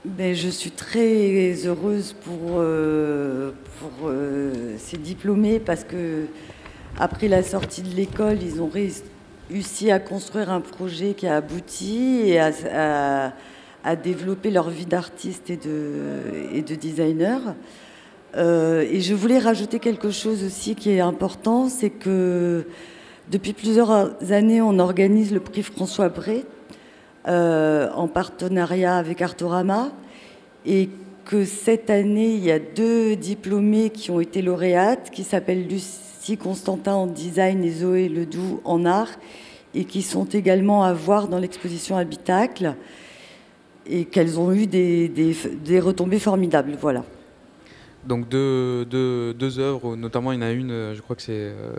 Ben, je suis très heureuse pour, euh, pour ces diplômés parce que après la sortie de l'école, ils ont réussi à construire un projet qui a abouti et à, à, développer leur vie d'artiste et de, et de designer. Euh, et je voulais rajouter quelque chose aussi qui est important, c'est que depuis plusieurs années, on organise le prix François Bré euh, en partenariat avec Artorama et que cette année, il y a deux diplômés qui ont été lauréates, qui s'appellent Lucie Constantin en design et Zoé Ledoux en art, et qui sont également à voir dans l'exposition Habitacle, et qu'elles ont eu des, des, des retombées formidables. Voilà donc deux, deux, œuvres, notamment il y en a une, je crois que c'est euh,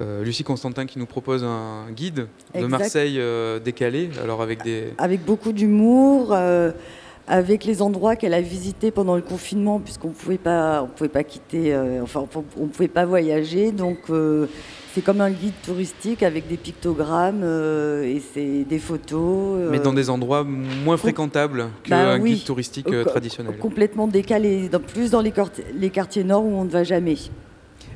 euh, Lucie Constantin qui nous propose un guide de Marseille euh, décalé, alors avec des... Avec beaucoup d'humour, avec les endroits qu'elle a visités pendant le confinement, puisqu'on ne pouvait pas, on pouvait pas quitter, enfin on ne pouvait pas voyager, donc c'est comme un guide touristique avec des pictogrammes euh, et c'est des photos. Mais dans euh, des endroits moins fréquentables qu'un bah guide touristique euh, traditionnel. Complètement décalé, plus dans les, les quartiers nord où on ne va jamais.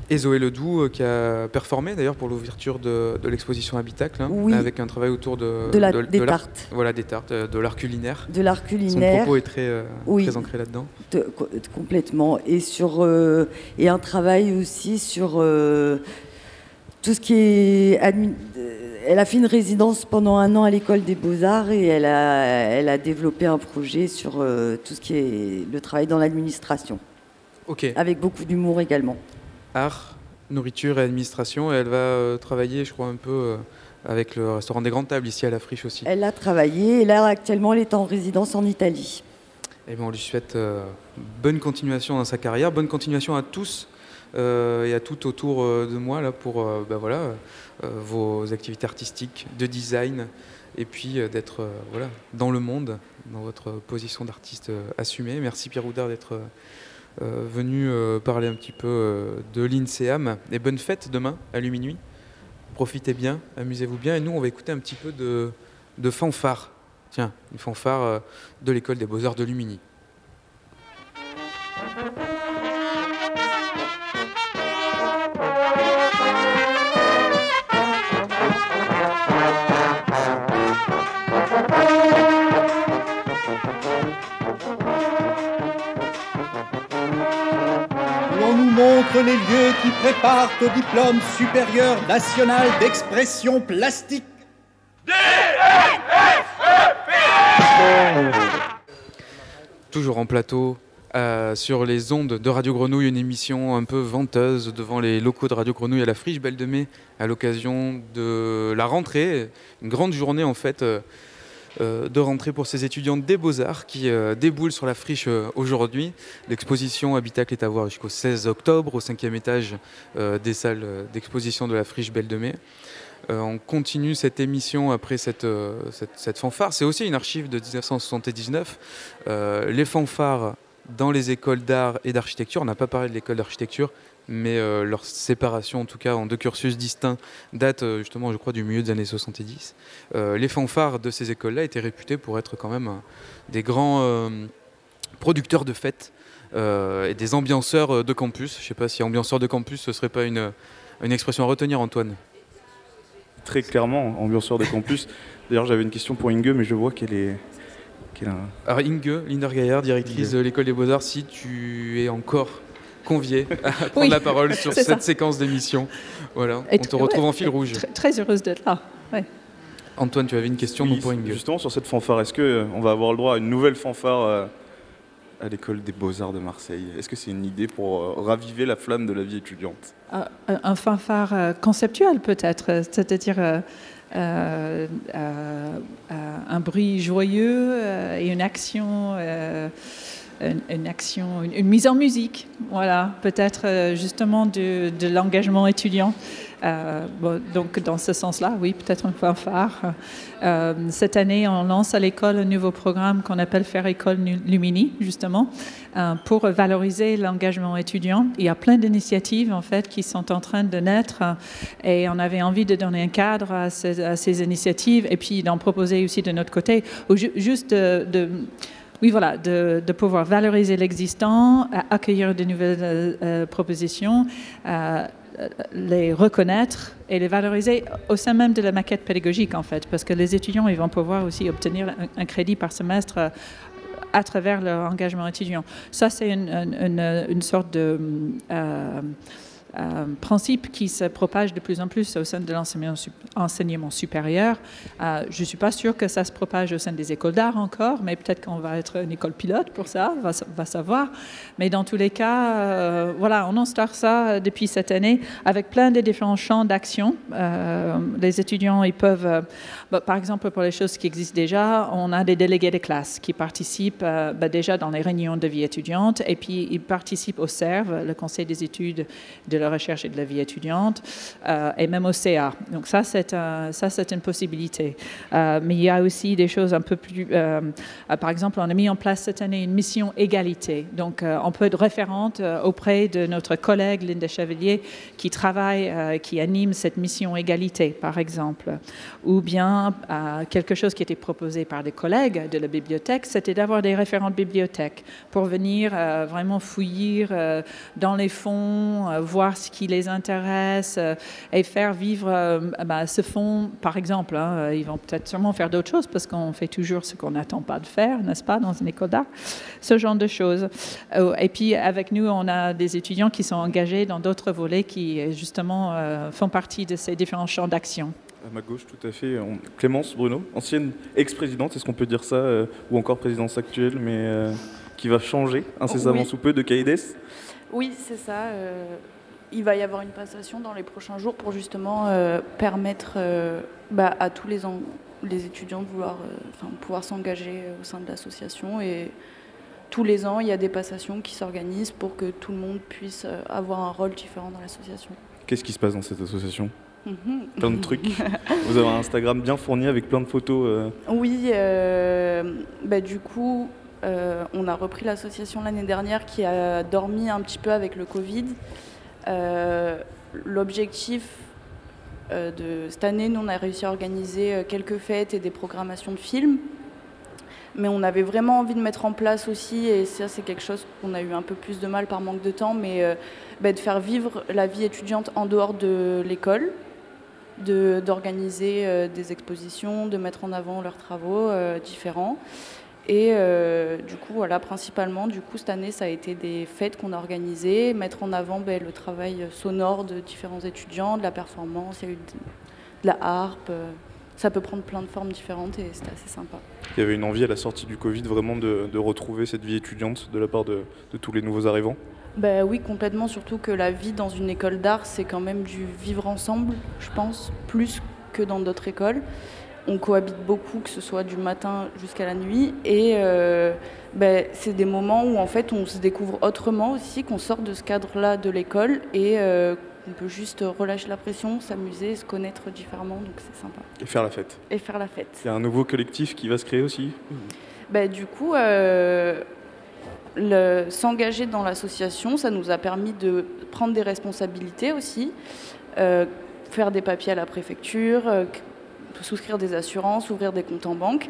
Et Zoé Ledoux qui a performé d'ailleurs pour l'ouverture de, l'exposition Habitacle, hein, avec un travail autour de, de, la, des tartes. Voilà, des tartes, de l'art culinaire. De l'art culinaire. Son propos est très, très ancré là-dedans. complètement. Et, sur, et un travail aussi sur tout ce qui est euh, elle a fait une résidence pendant un an à l'école des beaux-arts et elle a, elle a développé un projet sur euh, tout ce qui est le travail dans l'administration. Ok. Avec beaucoup d'humour également. Art, nourriture et administration. Et elle va euh, travailler, je crois, un peu avec le restaurant des Grandes Tables ici à la Friche aussi. Elle a travaillé et là, actuellement, elle est en résidence en Italie. Et eh bien, on lui souhaite bonne continuation dans sa carrière, bonne continuation à tous et à tout autour euh, de moi là pour euh, ben voilà, vos activités artistiques, de design, et puis d'être voilà, dans le monde, dans votre position d'artiste assumée. Merci Pierre Houdard d'être venu parler un petit peu de l'INSEAM. Et bonne fête demain à Luminuit. Profitez bien, amusez-vous bien. Et nous, on va écouter un petit peu de, de fanfare. Tiens, une fanfare de l'école des beaux-arts de Lumini. Les lieux qui préparent au diplôme supérieur national d'expression plastique. Toujours en plateau sur les ondes de Radio Grenouille, une émission un peu venteuse devant les locaux de Radio Grenouille à la Friche Belle de Mai à l'occasion de la rentrée, une grande journée en fait euh, de rentrée pour ces étudiants des Beaux-Arts qui euh, déboulent sur la friche euh, aujourd'hui. L'exposition Habitacle est à voir jusqu'au 16 octobre au cinquième étage des salles d'exposition de la friche Belle de Mai. on continue cette émission après cette, cette fanfare. C'est aussi une archive de 1979. les fanfares dans les écoles d'art et d'architecture. On n'a pas parlé de l'école d'architecture, mais euh, leur séparation, en tout cas en deux cursus distincts, date euh, justement, je crois, du milieu des années 70. Euh, les fanfares de ces écoles-là étaient réputés pour être quand même des grands producteurs de fêtes et des ambianceurs de campus. Je ne sais pas si ambianceur de campus, ce ne serait pas une, une expression à retenir, Antoine. Très clairement, ambianceur de campus. D'ailleurs, j'avais une question pour Inge, mais je vois qu'elle est, Alors Inge, Linder Gaillard, directrice de l'école des beaux-arts, si tu es encore conviée à prendre la parole sur cette séquence d'émission. Voilà, on te retrouve en fil rouge. Très, heureuse d'être là. Antoine, tu avais une question pour Inge. Justement, sur cette fanfare, est-ce qu'on euh, va avoir le droit à une nouvelle fanfare euh, à l'école des beaux-arts de Marseille? Est-ce que c'est une idée pour euh, raviver la flamme de la vie étudiante? Un fanfare conceptuel peut-être, c'est-à-dire un bruit joyeux et une action une, action, une, mise en musique, voilà, peut-être euh, justement de, l'engagement étudiant. Euh, donc dans ce sens-là, oui, peut-être un fanfare. Euh, cette année, on lance à l'école un nouveau programme qu'on appelle Faire École Lumini, justement, pour valoriser l'engagement étudiant. Il y a plein d'initiatives en fait qui sont en train de naître et on avait envie de donner un cadre à ces, initiatives et puis d'en proposer aussi de notre côté, juste de oui, voilà, de, pouvoir valoriser l'existant, accueillir de nouvelles euh, euh, propositions, euh, les reconnaître et les valoriser au sein même de la maquette pédagogique, en fait, parce que les étudiants, ils vont pouvoir aussi obtenir un, crédit par semestre à travers leur engagement étudiant. Ça, c'est une, sorte de... Euh, principe qui se propage de plus en plus au sein de l'enseignement supérieur. Euh, je ne suis pas sûre que ça se propage au sein des écoles d'art encore, mais peut-être qu'on va être une école pilote pour ça, on va, savoir. Mais dans tous les cas, euh, voilà, on en start ça depuis cette année avec plein de différents champs d'action. les étudiants, ils peuvent, bah, par exemple, pour les choses qui existent déjà, on a des délégués de classe qui participent bah, déjà dans les réunions de vie étudiante et puis ils participent au CERV, le Conseil des études de la recherche et de la vie étudiante, euh, et même au CA. Donc ça, c'est ça, c'est une possibilité. Euh, mais il y a aussi des choses un peu plus... Euh, par exemple, on a mis en place cette année une mission égalité. Donc on peut être référente auprès de notre collègue Linda Chevalier qui travaille, qui anime cette mission égalité, par exemple. Ou bien quelque chose qui était proposé par des collègues de la bibliothèque, c'était d'avoir des référentes bibliothèques pour venir vraiment fouiller dans les fonds, voir ce qui les intéresse euh, et faire vivre euh, bah, ce fonds, par exemple. Hein, euh, ils vont peut-être sûrement faire d'autres choses parce qu'on fait toujours ce qu'on n'attend pas de faire, n'est-ce pas, dans une école d'art, ce genre de choses. Et puis avec nous, on a des étudiants qui sont engagés dans d'autres volets qui justement font partie de ces différents champs d'action. À ma gauche, tout à fait. Clémence Bruno, ancienne ex-présidente, est-ce qu'on peut dire ça, ou encore présidence actuelle, mais qui va changer incessamment sous peu de CAIDES Oui, c'est ça il va y avoir une passation dans les prochains jours pour justement euh, permettre euh, bah, à tous les, les, étudiants de vouloir, euh, pouvoir s'engager au sein de l'association. Et tous les ans, il y a des passations qui s'organisent pour que tout le monde puisse avoir un rôle différent dans l'association. Qu'est-ce qui se passe dans cette association? Mhm. Plein de trucs. Vous avez un Instagram bien fourni avec plein de photos. Oui, bah, du coup, on a repris l'association l'année dernière qui a dormi un petit peu avec le Covid. Euh, l'objectif euh, de cette année, nous, on a réussi à organiser euh, quelques fêtes et des programmations de films. Mais on avait vraiment envie de mettre en place aussi, et ça c'est quelque chose qu'on a eu un peu plus de mal par manque de temps, mais bah, de faire vivre la vie étudiante en dehors de l'école, d'organiser des expositions, de mettre en avant leurs travaux différents. Et euh, du coup, voilà, principalement, du coup, cette année, ça a été des fêtes qu'on a organisées, mettre en avant ben, le travail sonore de différents étudiants, de la performance, il y a eu de, la harpe, euh, ça peut prendre plein de formes différentes et c'était assez sympa. Il y avait une envie à la sortie du Covid vraiment de, retrouver cette vie étudiante de la part de, tous les nouveaux arrivants? Ben oui, complètement, surtout que la vie dans une école d'art, c'est quand même du vivre ensemble, je pense, plus que dans d'autres écoles. On cohabite beaucoup, que ce soit du matin jusqu'à la nuit, et euh, ben, c'est des moments où en fait on se découvre autrement aussi, qu'on sort de ce cadre-là de l'école et euh, on peut juste relâcher la pression, s'amuser, se connaître différemment, donc c'est sympa. Et faire la fête. Et faire la fête. Il y a un nouveau collectif qui va se créer aussi? Bah, Du coup, euh, s'engager dans l'association, ça nous a permis de prendre des responsabilités aussi, euh, faire des papiers à la préfecture, souscrire des assurances, ouvrir des comptes en banque.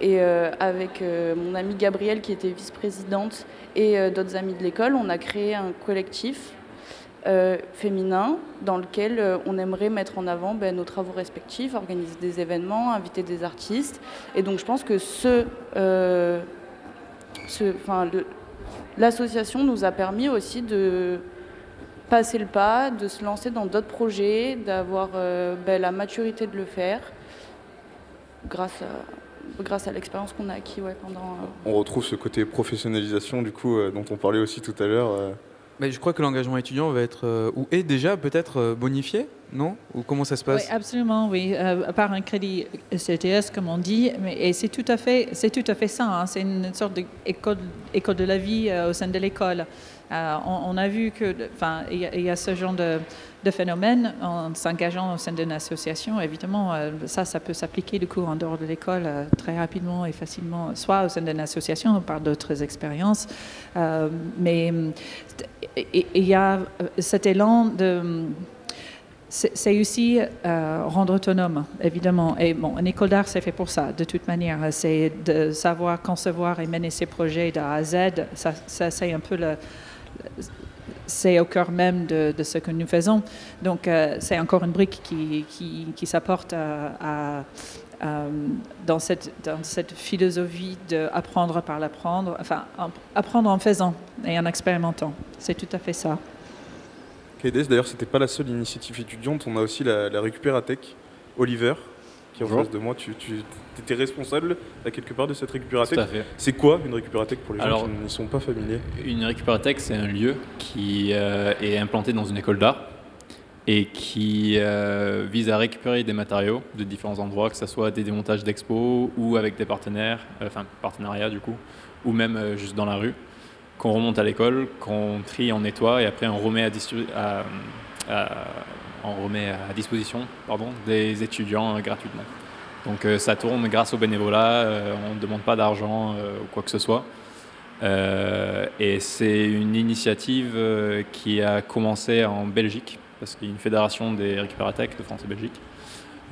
Et avec mon amie Gabrielle, qui était vice-présidente, et d'autres amis de l'école, on a créé un collectif euh, féminin dans lequel euh, on aimerait mettre en avant ben, nos travaux respectifs, organiser des événements, inviter des artistes. Et donc je pense que euh, l'association nous a permis aussi de passer le pas, de se lancer dans d'autres projets, d'avoir ben, la maturité de le faire grâce à, grâce à l'expérience qu'on a acquis pendant... On retrouve ce côté professionnalisation du coup dont on parlait aussi tout à l'heure. Mais je crois que l'engagement étudiant va être, euh, ou est déjà peut-être euh, bonifié, non? Ou comment ça se passe? Oui, absolument, oui. Euh, par un crédit CTS, comme on dit. Mais, et c'est tout à fait, c'est tout à fait ça. Hein. C'est une sorte d'école école de la vie au sein de l'école. On, a vu que, enfin, il y, a ce genre de, de phénomène en s'engageant au sein d'une association. Évidemment, ça, ça peut s'appliquer du coup en dehors de l'école très rapidement et facilement, soit au sein d'une association ou par d'autres expériences. mais il y a euh, cet élan de c'est aussi euh, rendre autonome, évidemment. Et bon, une école d'art, c'est fait pour ça, de toute manière. C'est de savoir concevoir et mener ses projets de à Z. Ça, c'est un peu le, c'est au cœur même de, ce que nous faisons. Donc, euh, c'est encore une brique qui, qui, s'apporte à, dans, cette, dans cette philosophie d'apprendre par l'apprendre, enfin, apprendre en faisant et en expérimentant. C'est tout à fait ça. KDS, d'ailleurs, c'était pas la seule initiative étudiante. On a aussi la, la Récupératech, Oliver, qui est en face de moi. Tu, étais responsable, à quelque part, de cette Récupératech. C'est quoi une Récupératech pour les gens qui ne sont pas familiers? Une Récupératech, c'est un lieu qui euh, est implanté dans une école d'art et qui euh, vise à récupérer des matériaux de différents endroits, que ce soit des démontages d'expos ou avec des partenaires, euh, enfin partenariats du coup, ou même juste dans la rue qu'on remonte à l'école, qu'on trie, on nettoie et après on remet à, on remet à disposition pardon, des étudiants euh, gratuitement. Donc euh, ça tourne grâce au bénévolat, euh, on ne demande pas d'argent ou quoi que ce soit. et c'est une initiative qui a commencé en Belgique, parce qu'il y a une fédération des récupératech de France et Belgique.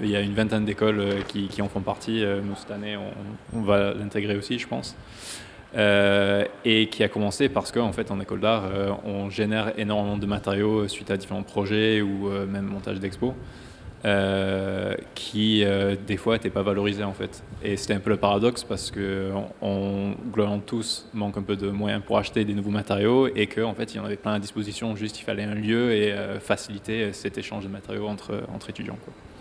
Il y a une vingtaine d'écoles qui, en font partie. Nous, cette année, on va l'intégrer aussi, je pense. Euh, et qui a commencé parce qu'en fait en école d'art euh, on génère énormément de matériaux suite à différents projets ou euh, même montage d'expo qui des fois n'étaient pas valorisés en fait. Et c'était un peu le paradoxe parce que on, globalement tous manque un peu de moyens pour acheter des nouveaux matériaux et qu'en en fait il y en avait plein à disposition. Juste il fallait un lieu et faciliter cet échange de matériaux entre, entre étudiants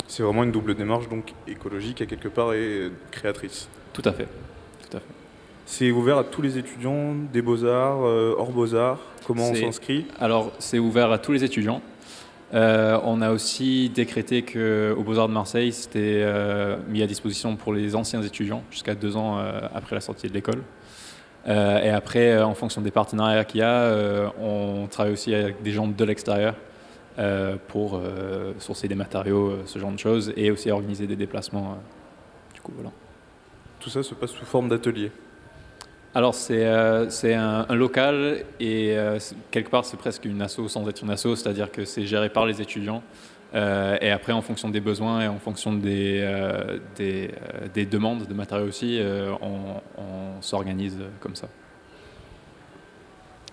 c'est vraiment une double démarche donc écologique à quelque part et créatrice. Tout à fait. Tout à fait c'est ouvert à tous les étudiants des beaux-arts, euh, hors beaux-arts Comment on s'inscrit? Alors, c'est ouvert à tous les étudiants. Euh, on a aussi décrété qu'au Beaux-Arts de Marseille, c'était euh, mis à disposition pour les anciens étudiants jusqu'à deux ans après la sortie de l'école. et après, en fonction des partenariats qu'il y a, on travaille aussi avec des gens de l'extérieur pour sourcer des matériaux, ce genre de choses, et aussi organiser des déplacements. du coup, voilà. Tout ça se passe sous forme d'atelier? Alors c'est euh, un, local et euh, quelque part c'est presque une asso sans être une asso, c'est-à-dire que c'est géré par les étudiants euh, et après en fonction des besoins et en fonction des, des, demandes de matériaux aussi, on, s'organise comme ça.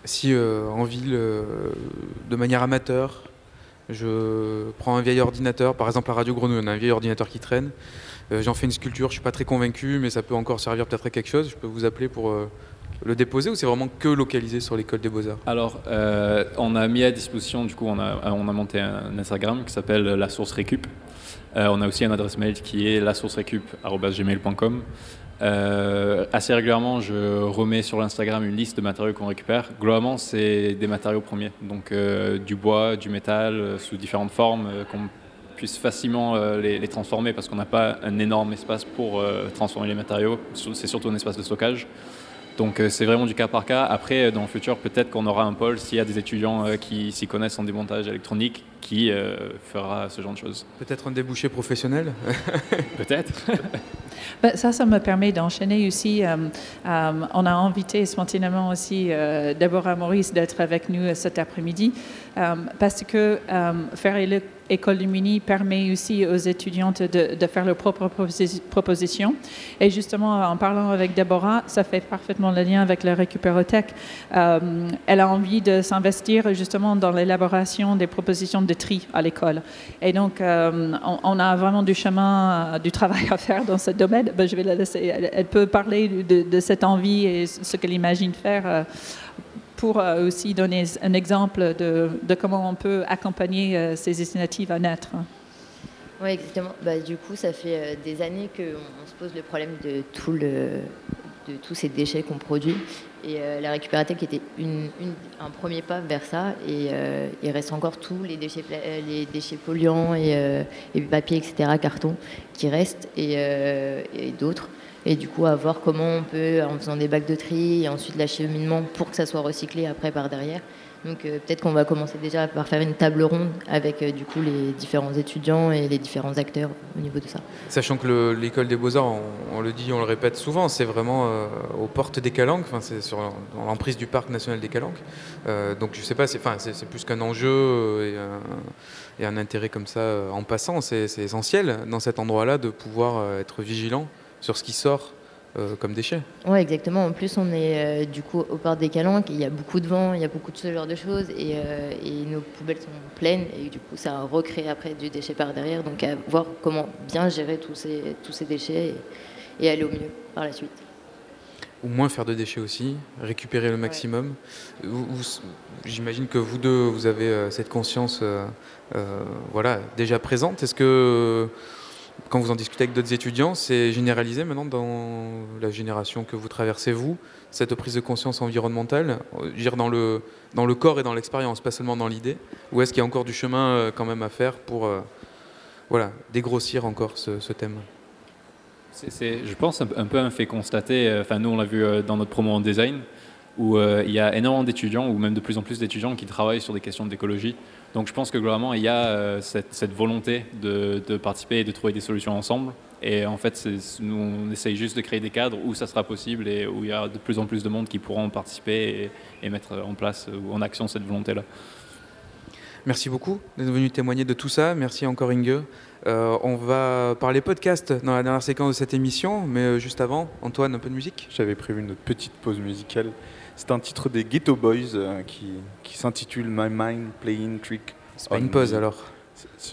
Si en ville, de manière amateur, je prends un vieil ordinateur, par exemple à Radio Grenouille, on a un vieil ordinateur qui traîne, j'en fais une sculpture, je suis pas très convaincu, mais ça peut encore servir peut-être à quelque chose. Je peux vous appeler pour euh, le déposer ou c'est vraiment que localisé sur l'école des beaux-arts? Alors, euh, on a mis à disposition, du coup, on a, on a monté un Instagram qui s'appelle La Source Récup. on a aussi une adresse mail qui est lasourcerecup.gmail.com. Euh, assez régulièrement, je remets sur l'Instagram une liste de matériaux qu'on récupère. Globalement, c'est des matériaux premiers, donc euh, du bois, du métal, euh, sous différentes formes, qu'on puisse facilement les, les, transformer parce qu'on n'a pas un énorme espace pour transformer les matériaux. C'est surtout un espace de stockage. Donc c'est vraiment du cas par cas. Après, dans le futur, peut-être qu'on aura un pôle s'il y a des étudiants qui s'y connaissent en démontage électronique qui fera ce genre de choses. Peut-être un débouché professionnel? Peut-être. Ben, ça, ça me permet d'enchaîner aussi. Euh, euh, on a invité spontanément aussi euh, Deborah Maurice d'être avec nous cet après-midi parce que faire École du Mini permet aussi aux étudiantes de, faire leurs propres propositions. Et justement, en parlant avec Deborah, ça fait parfaitement le lien avec la récupérothèque. elle a envie de s'investir justement dans l'élaboration des propositions de tri à l'école. Et donc, on, a vraiment du chemin, du travail à faire dans ce domaine. Ben, je vais la laisser. Elle, peut parler de, cette envie et ce qu'elle imagine faire euh, pour euh, aussi donner un exemple de, comment on peut accompagner euh, ces initiatives à naître. Oui, exactement. Bah, du coup, ça fait des années qu'on se pose le problème de, tout le, de tous ces déchets qu'on produit. Et la récupératech était un premier pas vers ça. Et il reste encore tous les déchets, les déchets polluants et, et papier, etc., carton, qui restent et, et d'autres et du coup à voir comment on peut, en faisant des bacs de tri et ensuite l'acheminement pour que ça soit recyclé après par derrière. Donc euh, peut-être qu'on va commencer déjà par faire une table ronde avec euh, du coup les différents étudiants et les différents acteurs au niveau de ça. Sachant que l'école des beaux-arts, on, le dit, on le répète souvent, c'est vraiment euh, aux portes des Calanques, c'est sur l'emprise du parc national des Calanques. donc je sais pas, c'est plus qu'un enjeu et un, intérêt comme ça en passant, c'est essentiel dans cet endroit-là de pouvoir être vigilant sur ce qui sort euh, comme déchets. Oui, exactement. En plus, on est euh, du coup au port des Calanques, il y a beaucoup de vent, il y a beaucoup de ce genre de choses, euh, et, nos poubelles sont pleines, et du coup, ça recrée après du déchet par derrière. Donc, à voir comment bien gérer tous ces, tous ces déchets et, aller au mieux par la suite. Ou moins faire de déchets aussi, récupérer le maximum. J'imagine que vous deux, vous avez cette conscience voilà, déjà présente. Est-ce que quand vous en discutez avec d'autres étudiants, c'est généralisé maintenant dans la génération que vous traversez, vous, cette prise de conscience environnementale, dire dans le, dans le corps et dans l'expérience, pas seulement dans l'idée Ou est-ce qu'il y a encore du chemin euh, quand même à faire pour euh, voilà, dégrossir encore ce, thème? C'est, je pense, un peu un fait constaté. Euh, enfin, nous, on l'a vu dans notre promo en design, où il y a énormément d'étudiants, ou même de plus en plus d'étudiants qui travaillent sur des questions d'écologie. Donc je pense que globalement, il y a euh, cette, volonté de, participer et de trouver des solutions ensemble. Et en fait, nous, on essaye juste de créer des cadres où ça sera possible et où il y a de plus en plus de monde qui pourront participer et, mettre en place ou en action cette volonté-là. Merci beaucoup d'être venu témoigner de tout ça. Merci encore Inge. Euh, on va parler podcast dans la dernière séquence de cette émission, mais euh, juste avant, Antoine, un peu de musique? J'avais prévu une petite pause musicale. C'est un titre des Ghetto Boys euh, qui, qui s'intitule My Mind Playing Trick. C'est pas une pause alors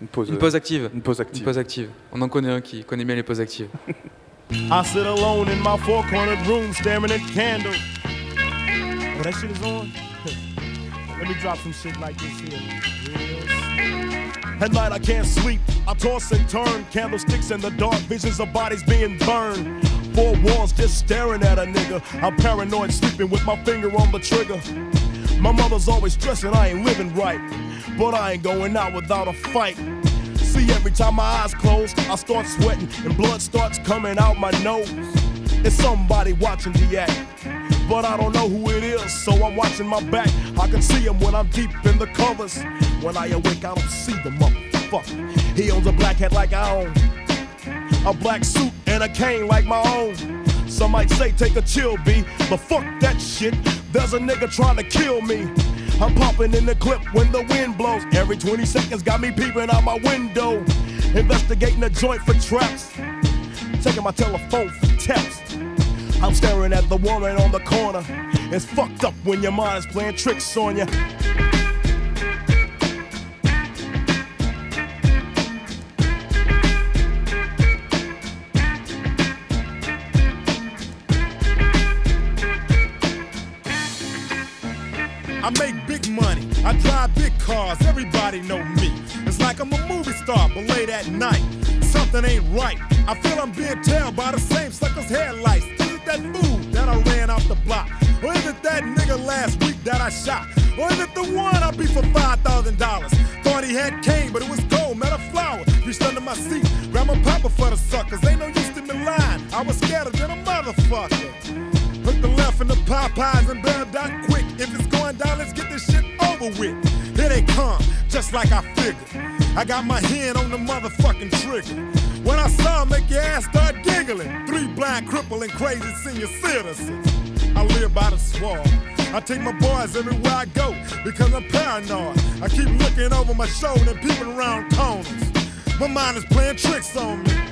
une, pause, une pause active. Une pause active. Une pause active. On en connaît un qui connaît bien les pauses actives. I sit alone in my four-cornered room staring at candles. Oh, that shit is on? Let me drop some shit like this here. At night I can't sleep. I toss and turn, candlesticks in the dark, visions of bodies being burned. Four walls just staring at a nigga. I'm paranoid, sleeping with my finger on the trigger. My mother's always stressing I ain't living right, but I ain't going out without a fight. See, every time my eyes close, I start sweating and blood starts coming out my nose. It's somebody watching the act, but I don't know who it is, so I'm watching my back. I can see him when I'm deep in the covers. When I awake, I don't see the motherfucker. He owns a black hat like I own a black suit and a cane like my own. Some might say take a chill, B, but fuck that shit. There's a nigga trying to kill me. I'm popping in the clip when the wind blows. Every 20 seconds got me peeping out my window. Investigating the joint for traps. Taking my telephone for taps. I'm staring at the woman on the corner. It's fucked up when your mind is playing tricks on you. I make big money. I drive big cars. Everybody know me. It's like I'm a movie star, but late at night, something ain't right. I feel I'm being tailed by the same sucker's headlights. Is it that move that I ran off the block? Or is it that nigga last week that I shot? Or is it the one I beat for five thousand dollars? Thought he had cane, but it was gold, met a flower. Reached under my seat, grabbed my papa for the suckers. Ain't no use to me lying. I was scared than a motherfucker. The left in the Popeyes and bail down quick. If it's going down, let's get this shit over with. Here they come, just like I figured. I got my hand on the motherfucking trigger. When I saw 'em, make your ass start giggling. Three blind, crippling, crazy senior citizens. I live by the swamp. I take my boys everywhere I go because I'm paranoid. I keep looking over my shoulder and peeping around corners. My mind is playing tricks on me.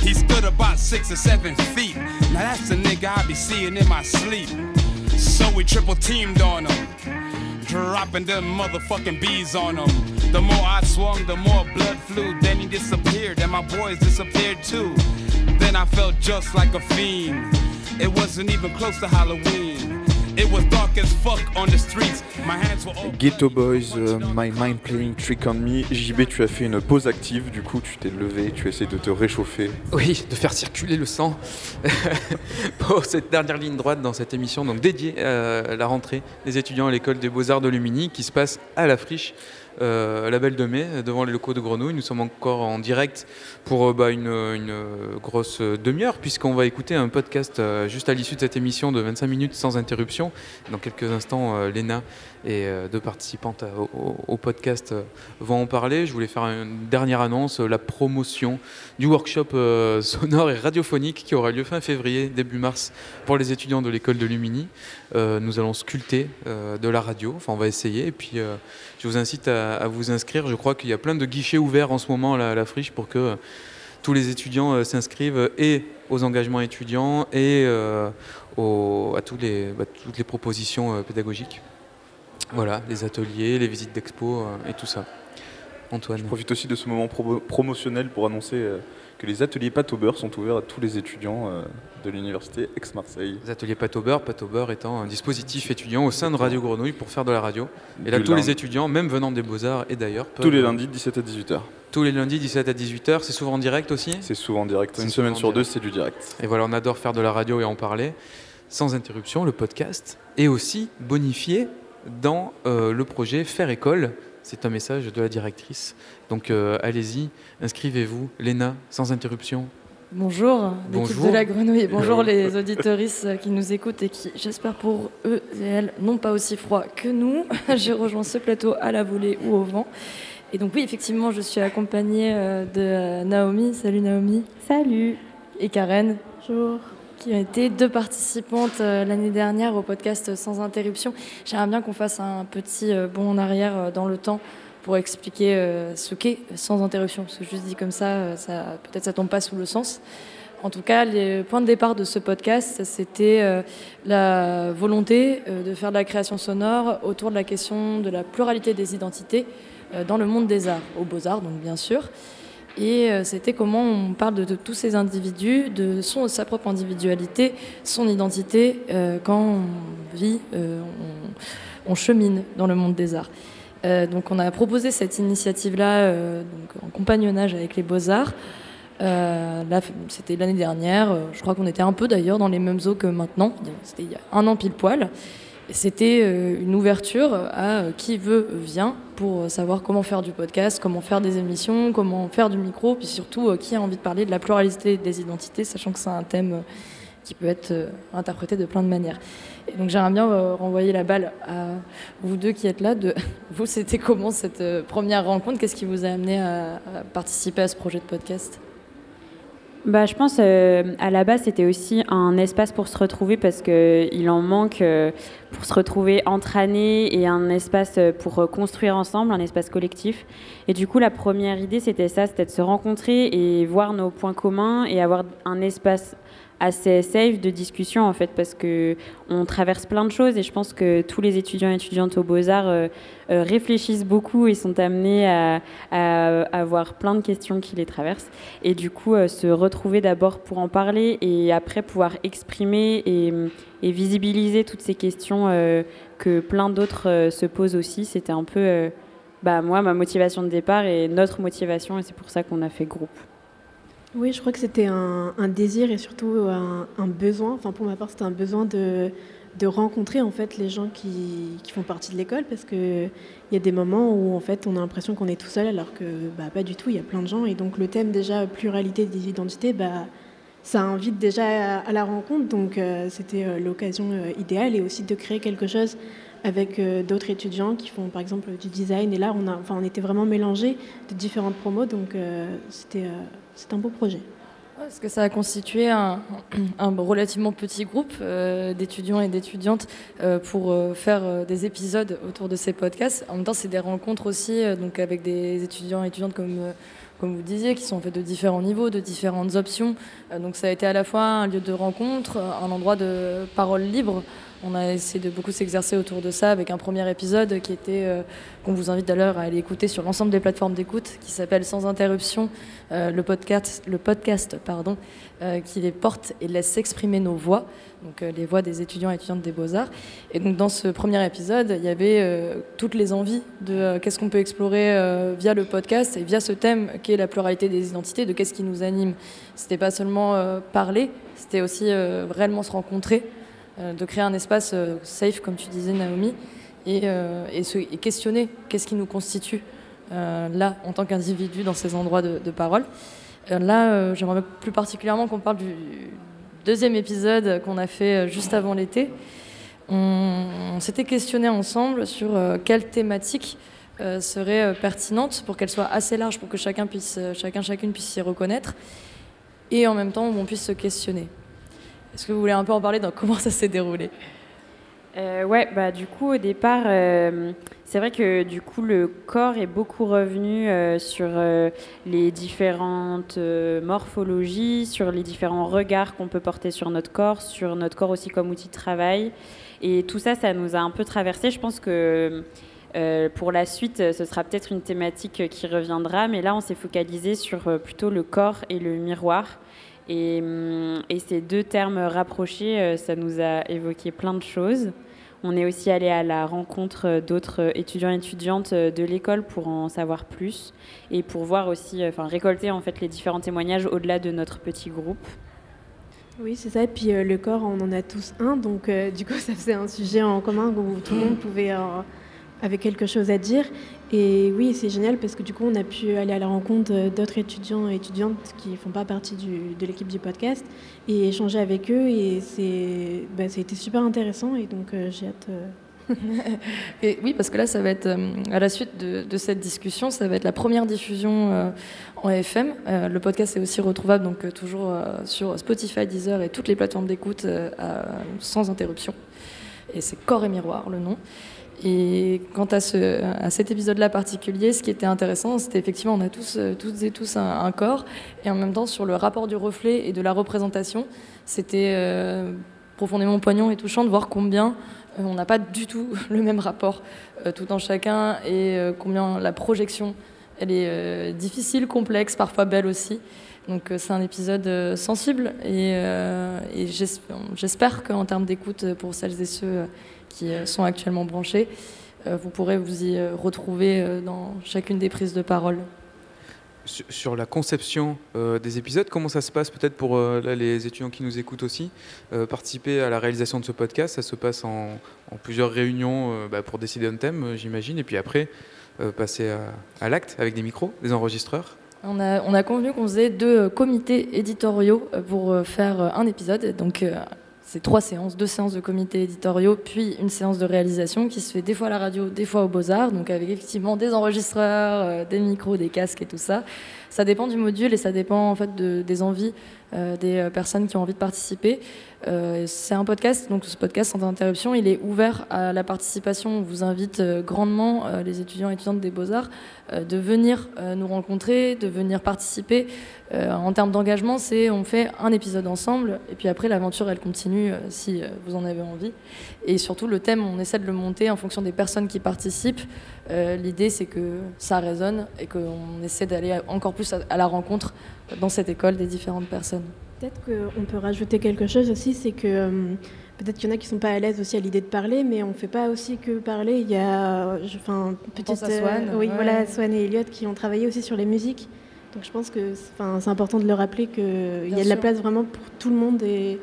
He stood about six or seven feet. Now that's the nigga I be seeing in my sleep. So we triple teamed on him, dropping them motherfucking bees on him. The more I swung, the more blood flew. Then he disappeared, and my boys disappeared too. Then I felt just like a fiend. It wasn't even close to Halloween. It was dark as fuck on the streets. My hands were all. Ghetto Boys, euh, My Mind Playing Trick on Me. JB, tu as fait une pause active, du coup, tu t'es levé, tu essaies de te réchauffer. Oui, de faire circuler le sang pour cette dernière ligne droite dans cette émission, donc dédiée à la rentrée des étudiants à l'école des beaux-arts de Lumini, qui se passe à la friche. Euh, la Belle de Mai, devant les locaux de Grenouille. Nous sommes encore en direct pour euh, bah, une, grosse demi-heure, puisqu'on va écouter un podcast euh, juste à l'issue de cette émission de 25 minutes sans interruption. Dans quelques instants, Léna et deux participantes au, podcast vont en parler. Je voulais faire une dernière annonce, la promotion du workshop sonore et radiophonique qui aura lieu fin février, début mars, pour les étudiants de l'école de Lumini. nous allons sculpter de la radio, enfin on va essayer, et puis je vous incite à, à, vous inscrire. Je crois qu'il y a plein de guichets ouverts en ce moment à la, friche pour que tous les étudiants euh, s'inscrivent et aux engagements étudiants et euh, à tous les, bah, toutes les propositions euh, pédagogiques. Voilà, les ateliers, les visites d'expo et tout ça. Antoine. Je profite aussi de ce moment pro promotionnel pour annoncer que les ateliers pâte au beurre sont ouverts à tous les étudiants de l'université Aix-Marseille. Les ateliers pâte au beurre, pâte au beurre étant un dispositif étudiant au sein de Radio Grenouille pour faire de la radio. Et là, tous les étudiants, même venant des Beaux-Arts et d'ailleurs, tous les lundis 17 à 18h. Tous les lundis 17 à 18h, c'est souvent en direct aussi? C'est souvent en direct. Une semaine sur deux, c'est du direct. Et voilà, on adore faire de la radio et en parler sans interruption, le podcast, et aussi bonifié dans euh, le projet Faire École. C'est un message de la directrice. Donc euh, allez-y, inscrivez-vous. Léna, sans interruption. Bonjour, l'équipe de la Grenouille. Bonjour les auditoristes qui nous écoutent et qui, j'espère pour eux et elles, n'ont pas aussi froid que nous. J'ai rejoint ce plateau à la volée ou au vent. Et donc oui, effectivement, je suis accompagnée de Naomi. Salut Naomi. Salut. et Karen. Bonjour qui ont été deux participantes l'année dernière au podcast Sans Interruption. J'aimerais bien qu'on fasse un petit bond en arrière dans le temps pour expliquer ce qu'est Sans Interruption. Parce que juste dit comme ça, peut-être ça tombe pas sous le sens. En tout cas, le point de départ de ce podcast, c'était euh, la volonté euh, de faire de la création sonore autour de la question de la pluralité des identités euh, dans le monde des arts, aux beaux-arts donc bien sûr. Et c'était comment on parle de, tous ces individus, de son, sa propre individualité, son identité, quand on vit, on, chemine dans le monde des arts. donc on a proposé cette initiative-là en compagnonnage avec les beaux-arts. Euh, là, c'était l'année dernière. Euh, je crois qu'on était un peu d'ailleurs dans les mêmes eaux que maintenant. C'était il y a un an pile poil. C'était euh, une ouverture à qui veut vient pour savoir comment faire du podcast, comment faire des émissions, comment faire du micro, puis surtout qui a envie de parler de la pluralité des identités, sachant que c'est un thème qui peut être interprété de plein de manières. Donc j'aimerais bien renvoyer la balle à vous deux qui êtes là. Vous, c'était comment cette première rencontre? Qu'est-ce qui vous a amené à participer à ce projet de podcast? Bah, je pense euh, à la base c'était aussi un espace pour se retrouver parce qu'il en manque euh, pour se retrouver entre années et un espace euh, pour construire ensemble, un espace collectif. Et du coup la première idée c'était ça, c'était de se rencontrer et voir nos points communs et avoir un espace assez safe de discussion en fait parce que on traverse plein de choses et je pense que tous les étudiants et étudiantes aux beaux-arts euh, euh, réfléchissent beaucoup et sont amenés à, avoir plein de questions qui les traversent et du coup euh, se retrouver d'abord pour en parler et après pouvoir exprimer et, et visibiliser toutes ces questions que plein d'autres se posent aussi c'était un peu bah, moi ma motivation de départ et notre motivation et c'est pour ça qu'on a fait groupe. Oui, je crois que c'était un, désir et surtout un, besoin. Enfin, pour ma part, c'était un besoin de, de, rencontrer en fait les gens qui, qui font partie de l'école parce qu'il y a des moments où en fait on a l'impression qu'on est tout seul alors que bah, pas du tout. Il y a plein de gens et donc le thème déjà pluralité des identités, bah, ça invite déjà à, la rencontre. Donc euh, c'était euh, l'occasion euh, idéale et aussi de créer quelque chose avec d'autres étudiants qui font par exemple du design. Et là, on, a, enfin, on était vraiment mélangés de différentes promos, donc c'était c'est un beau projet. Parce que ça a constitué un, relativement petit groupe euh, d'étudiants et d'étudiantes euh, pour euh, faire des épisodes autour de ces podcasts. En même temps, c'est des rencontres aussi donc avec des étudiants et étudiantes comme, comme vous disiez, qui sont faits de différents niveaux, de différentes options. donc ça a été à la fois un lieu de rencontre, un endroit de parole libre on a essayé de beaucoup s'exercer autour de ça avec un premier épisode qui était, euh, qu'on vous invite d'ailleurs à aller écouter sur l'ensemble des plateformes d'écoute, qui s'appelle Sans interruption, euh, le podcast, pardon, euh, qui les porte et laisse s'exprimer nos voix, donc les voix des étudiants et étudiantes des beaux-arts. Et donc dans ce premier épisode, il y avait toutes les envies de qu'est-ce qu'on peut explorer via le podcast et via ce thème qui est la pluralité des identités, de qu'est-ce qui nous anime. C'était pas seulement parler, c'était aussi réellement se rencontrer. Euh, de créer un espace euh, safe, comme tu disais, Naomi, et, euh, et, questionner qu'est-ce qui nous constitue là, en tant qu'individu, dans ces endroits de, parole. là, j'aimerais plus particulièrement qu'on parle du deuxième épisode qu'on a fait juste avant l'été. On, s'était questionné ensemble sur quelle thématique serait pertinente pour qu'elle soit assez large pour que chacun puisse, chacun chacune puisse s'y reconnaître et en même temps on puisse se questionner. Est-ce que vous voulez un peu en parler dans comment ça s'est déroulé? Euh, ouais, bah du coup au départ, euh, c'est vrai que du coup le corps est beaucoup revenu euh, sur euh, les différentes morphologies, sur les différents regards qu'on peut porter sur notre corps, sur notre corps aussi comme outil de travail, et tout ça, ça nous a un peu traversé. Je pense que pour la suite, ce sera peut-être une thématique qui reviendra, mais là on s'est focalisé sur plutôt le corps et le miroir. Hum, et, ces deux termes rapprochés, euh, ça nous a évoqué plein de choses. On est aussi allé à la rencontre d'autres étudiants et étudiantes de l'école pour en savoir plus et pour voir aussi, enfin récolter en fait les différents témoignages au-delà de notre petit groupe. Oui, c'est ça. Et puis euh, le corps, on en a tous un, donc euh, du coup, ça faisait un sujet en commun où tout le monde pouvait avait quelque chose à dire. Et oui, c'est génial parce que du coup, on a pu aller à la rencontre d'autres étudiants et étudiantes qui ne font pas partie du, de l'équipe du podcast et échanger avec eux. Et c'est, bah, ça a été super intéressant. Et donc, euh, j'ai hâte euh, Et oui, parce que là, ça va être, euh, à la suite de, de cette discussion, ça va être la première diffusion en FM. Le podcast est aussi retrouvable donc toujours sur Spotify, Deezer et toutes les plateformes d'écoute sans interruption. Et c'est Corps et Miroir, le nom. Et quant à, ce, à cet épisode-là particulier, ce qui était intéressant, c'était effectivement, on a tous, euh, toutes et tous un, corps, et en même temps, sur le rapport du reflet et de la représentation, c'était euh, profondément poignant et touchant de voir combien euh, on n'a pas du tout le même rapport tout en chacun, et combien la projection, elle est difficile, complexe, parfois belle aussi. Donc c'est un épisode sensible, et, et j'es- j'espère qu'en termes d'écoute, pour celles et ceux qui euh, sont actuellement branchés, euh, vous pourrez vous y euh, retrouver dans chacune des prises de parole. Sur, la conception euh, des épisodes, comment ça se passe peut-être pour euh, là, les étudiants qui nous écoutent aussi euh, Participer à la réalisation de ce podcast, ça se passe en, en plusieurs réunions bah, pour décider un thème, j'imagine, et puis après passer à, à l'acte avec des micros, des enregistreurs. On a, on a convenu qu'on faisait deux comités éditoriaux pour faire un épisode. Donc, c'est trois séances, deux séances de comités éditoriaux, puis une séance de réalisation qui se fait des fois à la radio, des fois aux Beaux-Arts, donc avec effectivement des enregistreurs, euh, des micros, des casques et tout ça. Ça dépend du module et ça dépend en fait de- des envies euh, des euh, personnes qui ont envie de participer. Euh, c'est un podcast, donc ce podcast sans interruption, il est ouvert à la participation. On vous invite grandement, les étudiants et étudiantes des Beaux-Arts, de venir nous rencontrer, de venir participer. En termes d'engagement, c'est on fait un épisode ensemble et puis après l'aventure elle continue si vous en avez envie. Et surtout le thème, on essaie de le monter en fonction des personnes qui participent. Euh, L'idée c'est que ça résonne et qu'on essaie d'aller encore plus à, à la rencontre dans cette école des différentes personnes. Peut-être qu'on peut rajouter quelque chose aussi, c'est que euh, peut-être qu'il y en a qui sont pas à l'aise aussi à l'idée de parler, mais on fait pas aussi que parler. Il y a, enfin, petite, Swan, oui, ouais. voilà, Swan et Elliot qui ont travaillé aussi sur les musiques. Donc je pense que, c'est- important de le rappeler qu'il y a de la place vraiment pour tout le monde et,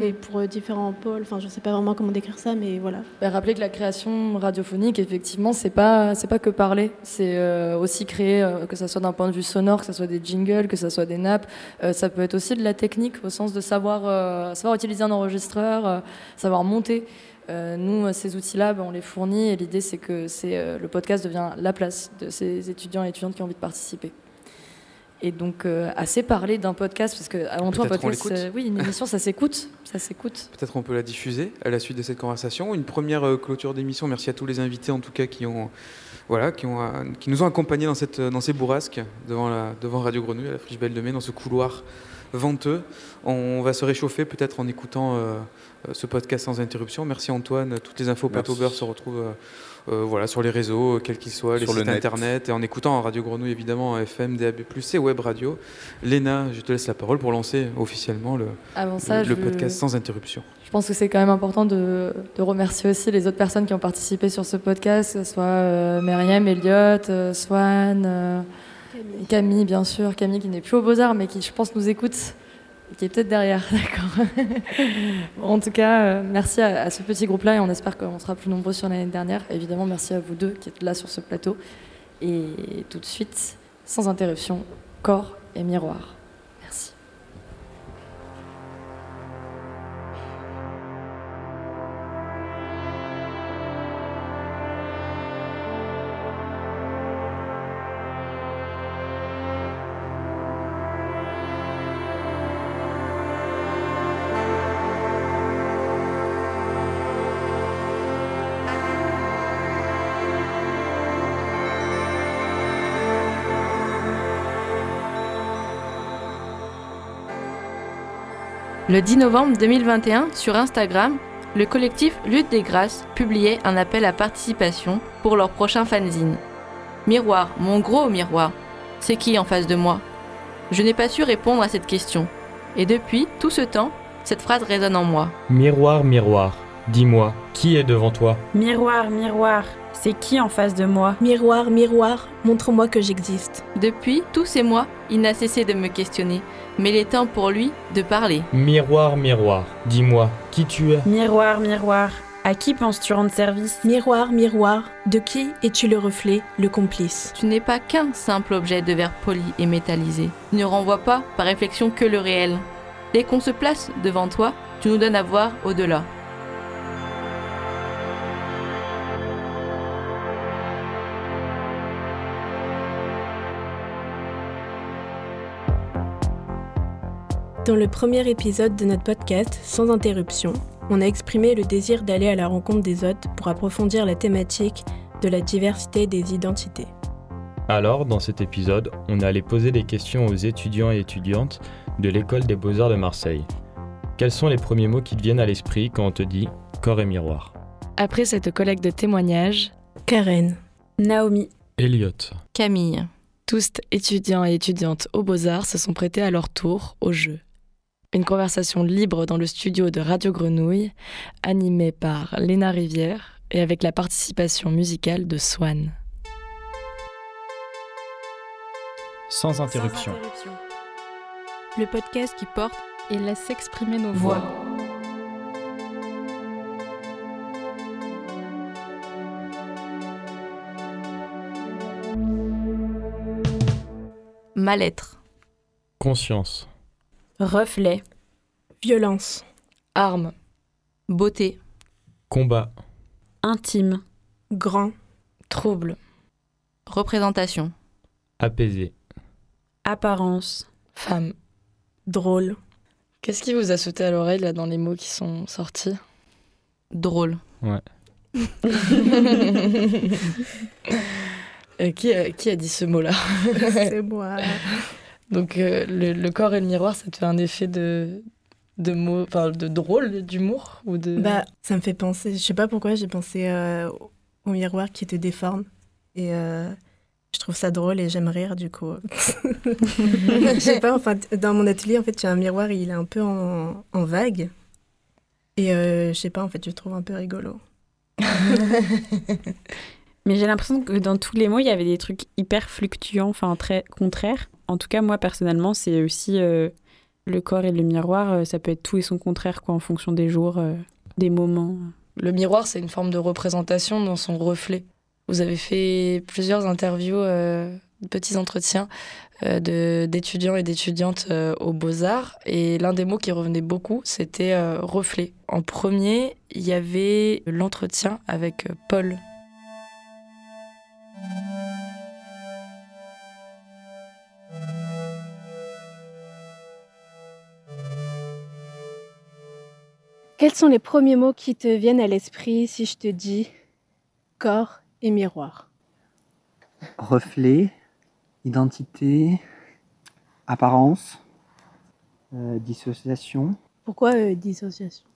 et Mm. pour euh, différents pôles. Enfin, je sais pas vraiment comment décrire ça, mais voilà. Bah, rappeler que la création radiophonique, effectivement, c'est pas c'est pas que parler, c'est euh, aussi créer, euh, que ça soit d'un point de vue sonore, que ça soit des jingles, que ça soit des nappes. Euh, ça peut être aussi de la technique au sens de savoir savoir utiliser un enregistreur, savoir monter. Euh, nous, ces outils-là, bah, on les fournit et l'idée, c'est que c'est euh, le podcast devient la place de ces étudiants et étudiantes qui ont envie de participer. Et donc, euh, assez parler d'un podcast, parce que avant tout, un podcast, euh, oui, une émission, ça s'écoute, ça s'écoute. Peut-être on peut la diffuser à la suite de cette conversation. Une première euh, clôture d'émission. Merci à tous les invités en tout cas qui ont, voilà, qui ont, euh, qui nous ont accompagnés dans cette, dans ces bourrasques devant la, devant Radio Grenouille à la Friche Belle de Mai dans ce couloir venteux. On va se réchauffer peut-être en écoutant ce podcast sans interruption. Merci Antoine. Toutes les infos Plateau Merci. Beurre se retrouvent. Euh, euh, voilà, sur les réseaux, euh, quels qu'ils soient, les Sur le sites net. internet, et en écoutant en Radio Grenouille évidemment, en FM, DAB+, et Web Radio. Léna, je te laisse la parole pour lancer officiellement le, Avant ça, le, le je- podcast sans interruption. Je pense que c'est quand même important de, de remercier aussi les autres personnes qui ont participé sur ce podcast, que ce soit euh, Myriam, Elliot, euh, Swan, euh, Camille. bien sûr, Camille qui n'est plus au Beaux-Arts mais qui je pense nous écoute qui est peut-être derrière, d'accord. En tout cas, euh, merci à, à ce petit groupe-là et on espère qu'on sera plus nombreux sur l'année dernière. Évidemment, merci à vous deux qui êtes là sur ce plateau. Et tout de suite, sans interruption, corps et miroir. Le 10 novembre 2021, sur Instagram, le collectif Lutte des Grâces publiait un appel à participation pour leur prochain fanzine. Miroir, mon gros miroir, c'est qui en face de moi? Je n'ai pas su répondre à cette question. Et depuis tout ce temps, cette phrase résonne en moi. Miroir, miroir, dis-moi, qui est devant toi? Miroir, miroir, c'est qui en face de moi? Miroir, miroir, montre-moi que j'existe. Depuis tous ces mois, il n'a cessé de me questionner, mais il est temps pour lui de parler. Miroir, miroir, dis-moi, qui tu es? Miroir, miroir, à qui penses-tu rendre service? Miroir, miroir, de qui es-tu le reflet, le complice? Tu n'es pas qu'un simple objet de verre poli et métallisé. Tu ne renvoies pas par réflexion que le réel. Dès qu'on se place devant toi, tu nous donnes à voir au-delà. Dans le premier épisode de notre podcast, Sans interruption, on a exprimé le désir d'aller à la rencontre des autres pour approfondir la thématique de la diversité des identités. Alors, dans cet épisode, on est allé poser des questions aux étudiants et étudiantes de l'école des beaux-arts de Marseille. Quels sont les premiers mots qui te viennent à l'esprit quand on te dit corps et miroir Après cette collecte de témoignages, Karen, Naomi, Elliot, Camille, tous étudiants et étudiantes aux beaux-arts se sont prêtés à leur tour au jeu. Une conversation libre dans le studio de Radio Grenouille, animée par Léna Rivière et avec la participation musicale de Swan. Sans interruption. Le podcast qui porte et laisse s'exprimer nos voix. Mal-être, Conscience, reflet, violence, Armes, beauté, combat, intime, grand, trouble, représentation, apaisé, apparence, femme. drôle. Qu'est-ce qui vous a sauté à l'oreille là dans les mots qui sont sortis? Drôle. ouais. Euh, qui, a, qui a dit ce mot-là? C'est moi. Donc euh, le, le corps et le miroir, ça te fait un effet de de mots, enfin de drôle, d'humour ou de. Bah, ça me fait penser, je sais pas pourquoi, j'ai pensé euh, au miroir qui te déforme. Et euh, je trouve ça drôle et j'aime rire du coup. je sais pas, enfin, dans mon atelier, en fait, il y a un miroir, il est un peu en, en vague. Et euh, je sais pas, en fait, je le trouve un peu rigolo. Mais j'ai l'impression que dans tous les mots, il y avait des trucs hyper fluctuants, enfin très contraires. En tout cas, moi personnellement, c'est aussi euh, le corps et le miroir. euh, ça peut être tout et son contraire, quoi, en fonction des jours, euh, des moments. Le miroir, c'est une forme de représentation dans son reflet. Vous avez fait plusieurs interviews, petits entretiens d'étudiants et d'étudiantes aux beaux-arts. Et l'un des mots qui revenait beaucoup, c'était reflet. En premier, il y avait l'entretien avec Paul. Quels sont les premiers mots qui te viennent à l'esprit si je te dis corps et miroir? Reflet, identité, apparence, euh, dissociation. Pourquoi euh, dissociation?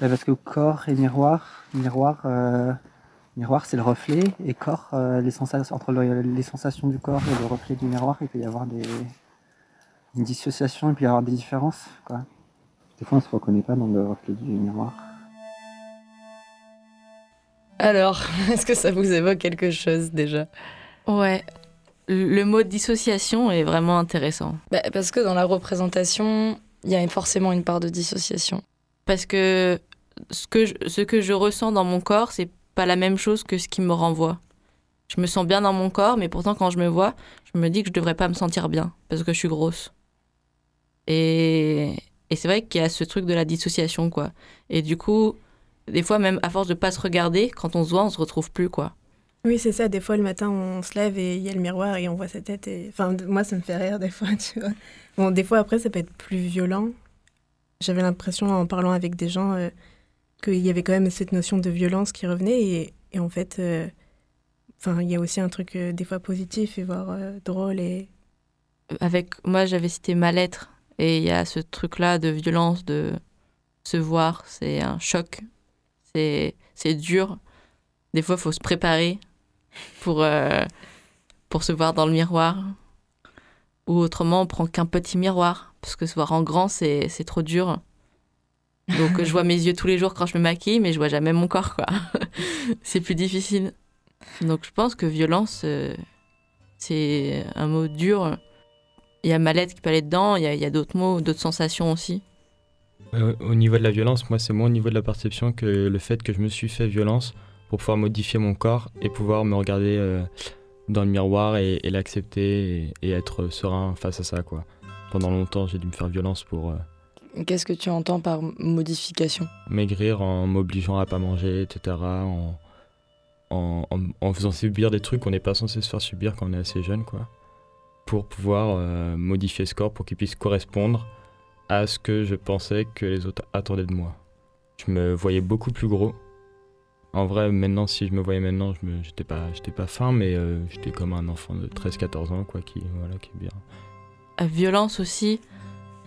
Bah, parce que corps et miroir, miroir, euh, miroir c'est le reflet et corps, les sensations, entre le- les sensations du corps et le reflet du miroir, il peut y avoir des, une dissociation, il peut y avoir des différences. Quoi. Des fois on se reconnaît pas dans le reflet du miroir. Alors, est-ce que ça vous évoque quelque chose déjà? Ouais. Le mot dissociation est vraiment intéressant. Bah, Parce que dans la représentation, il y a forcément une part de dissociation. Parce que ce que je, ce que je ressens dans mon corps, c'est pas la même chose que ce qui me renvoie. Je me sens bien dans mon corps, mais pourtant quand je me vois, je me dis que je devrais pas me sentir bien parce que je suis grosse. Et, et c'est vrai qu'il y a ce truc de la dissociation, quoi. Et du coup, des fois, même à force de pas se regarder, quand on se voit, on se retrouve plus, quoi. Oui, c'est ça. Des fois, le matin, on se lève et il y a le miroir et on voit sa tête. Et... Enfin, moi, ça me fait rire des fois, tu vois. Bon, des fois, après, ça peut être plus violent. J'avais l'impression, en parlant avec des gens, euh, qu'il y avait quand même cette notion de violence qui revenait. Et, et en fait, euh, enfin, il y a aussi un truc, euh, des fois, positif et voire drôle. Et... avec moi j'avais cité mal-être et il y a ce truc là de violence de se voir c'est un choc. C'est dur. Des fois il faut se préparer pour euh, pour se voir dans le miroir. Ou autrement on prend qu'un petit miroir. Parce que se voir en grand c'est c'est trop dur. Donc je vois mes yeux tous les jours quand je me maquille mais je vois jamais mon corps quoi. C'est plus difficile. Donc je pense que violence euh, c'est un mot dur il y a mal-être qui peut aller dedans, il y a, d'autres mots, d'autres sensations aussi. Euh, au niveau de la violence, moi, c'est moins au niveau de la perception que le fait que je me suis fait violence pour pouvoir modifier mon corps et pouvoir me regarder euh, dans le miroir et, et l'accepter et, et être serein face à ça, quoi. Pendant longtemps, j'ai dû me faire violence pour euh, Qu'est-ce que tu entends par modification? maigrir en m'obligeant à pas manger, etc. En, en, en- en faisant subir des trucs qu'on n'est pas censé se faire subir quand on est assez jeune, quoi. Pour pouvoir euh, modifier ce corps pour qu'il puisse correspondre à ce que je pensais que les autres attendaient de moi. Je me voyais beaucoup plus gros. En vrai, maintenant, si je me voyais maintenant, je me, j'étais pas, pas fin, mais euh, j'étais comme un enfant de 13-14 ans, quoi, qui, voilà, qui est bien. À violence aussi,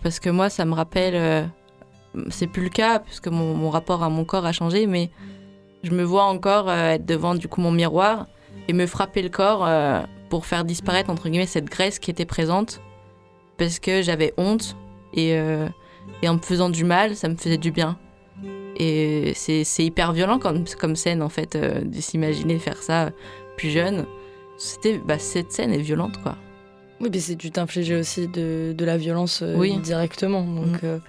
parce que moi, ça me rappelle. euh, c'est plus le cas, puisque mon, mon rapport à mon corps a changé, mais je me vois encore être devant du coup mon miroir et me frapper le corps pour faire disparaître entre guillemets cette graisse qui était présente, parce que j'avais honte et, euh, et en me faisant du mal, ça me faisait du bien. Et c'est c'est hyper violent comme, comme scène en fait, euh, de s'imaginer faire ça plus jeune. C'était, bah, cette scène est violente quoi. Oui, mais c'est tu t'infliger aussi de, de la violence euh, Oui. directement. Donc, Mm.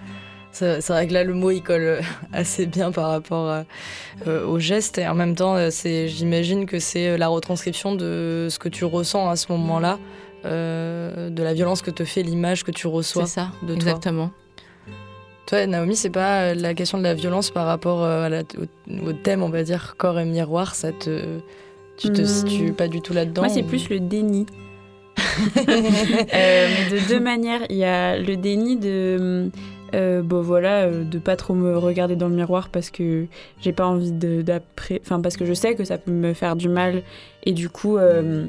Euh, c'est vrai que là, le mot, il colle euh, assez bien par rapport à- euh, au geste. Et en même temps, euh, c'est, j'imagine que c'est euh, la retranscription de ce que tu ressens à ce moment-là, euh, de la violence que te fait l'image que tu reçois C'est ça, de toi. exactement. Toi, Naomi, c'est pas euh, la question de la violence par rapport euh, à la- au, au thème, on va dire, corps et miroir, ça te... Tu te Hmm. situes pas du tout là-dedans Moi, c'est ou- plus le déni. Euh, mais de deux manières. Il y a le déni de. Euh, bon voilà, euh, de pas trop me regarder dans le miroir parce que j'ai pas envie d'après, parce que je sais que ça peut me faire du mal et du coup euh,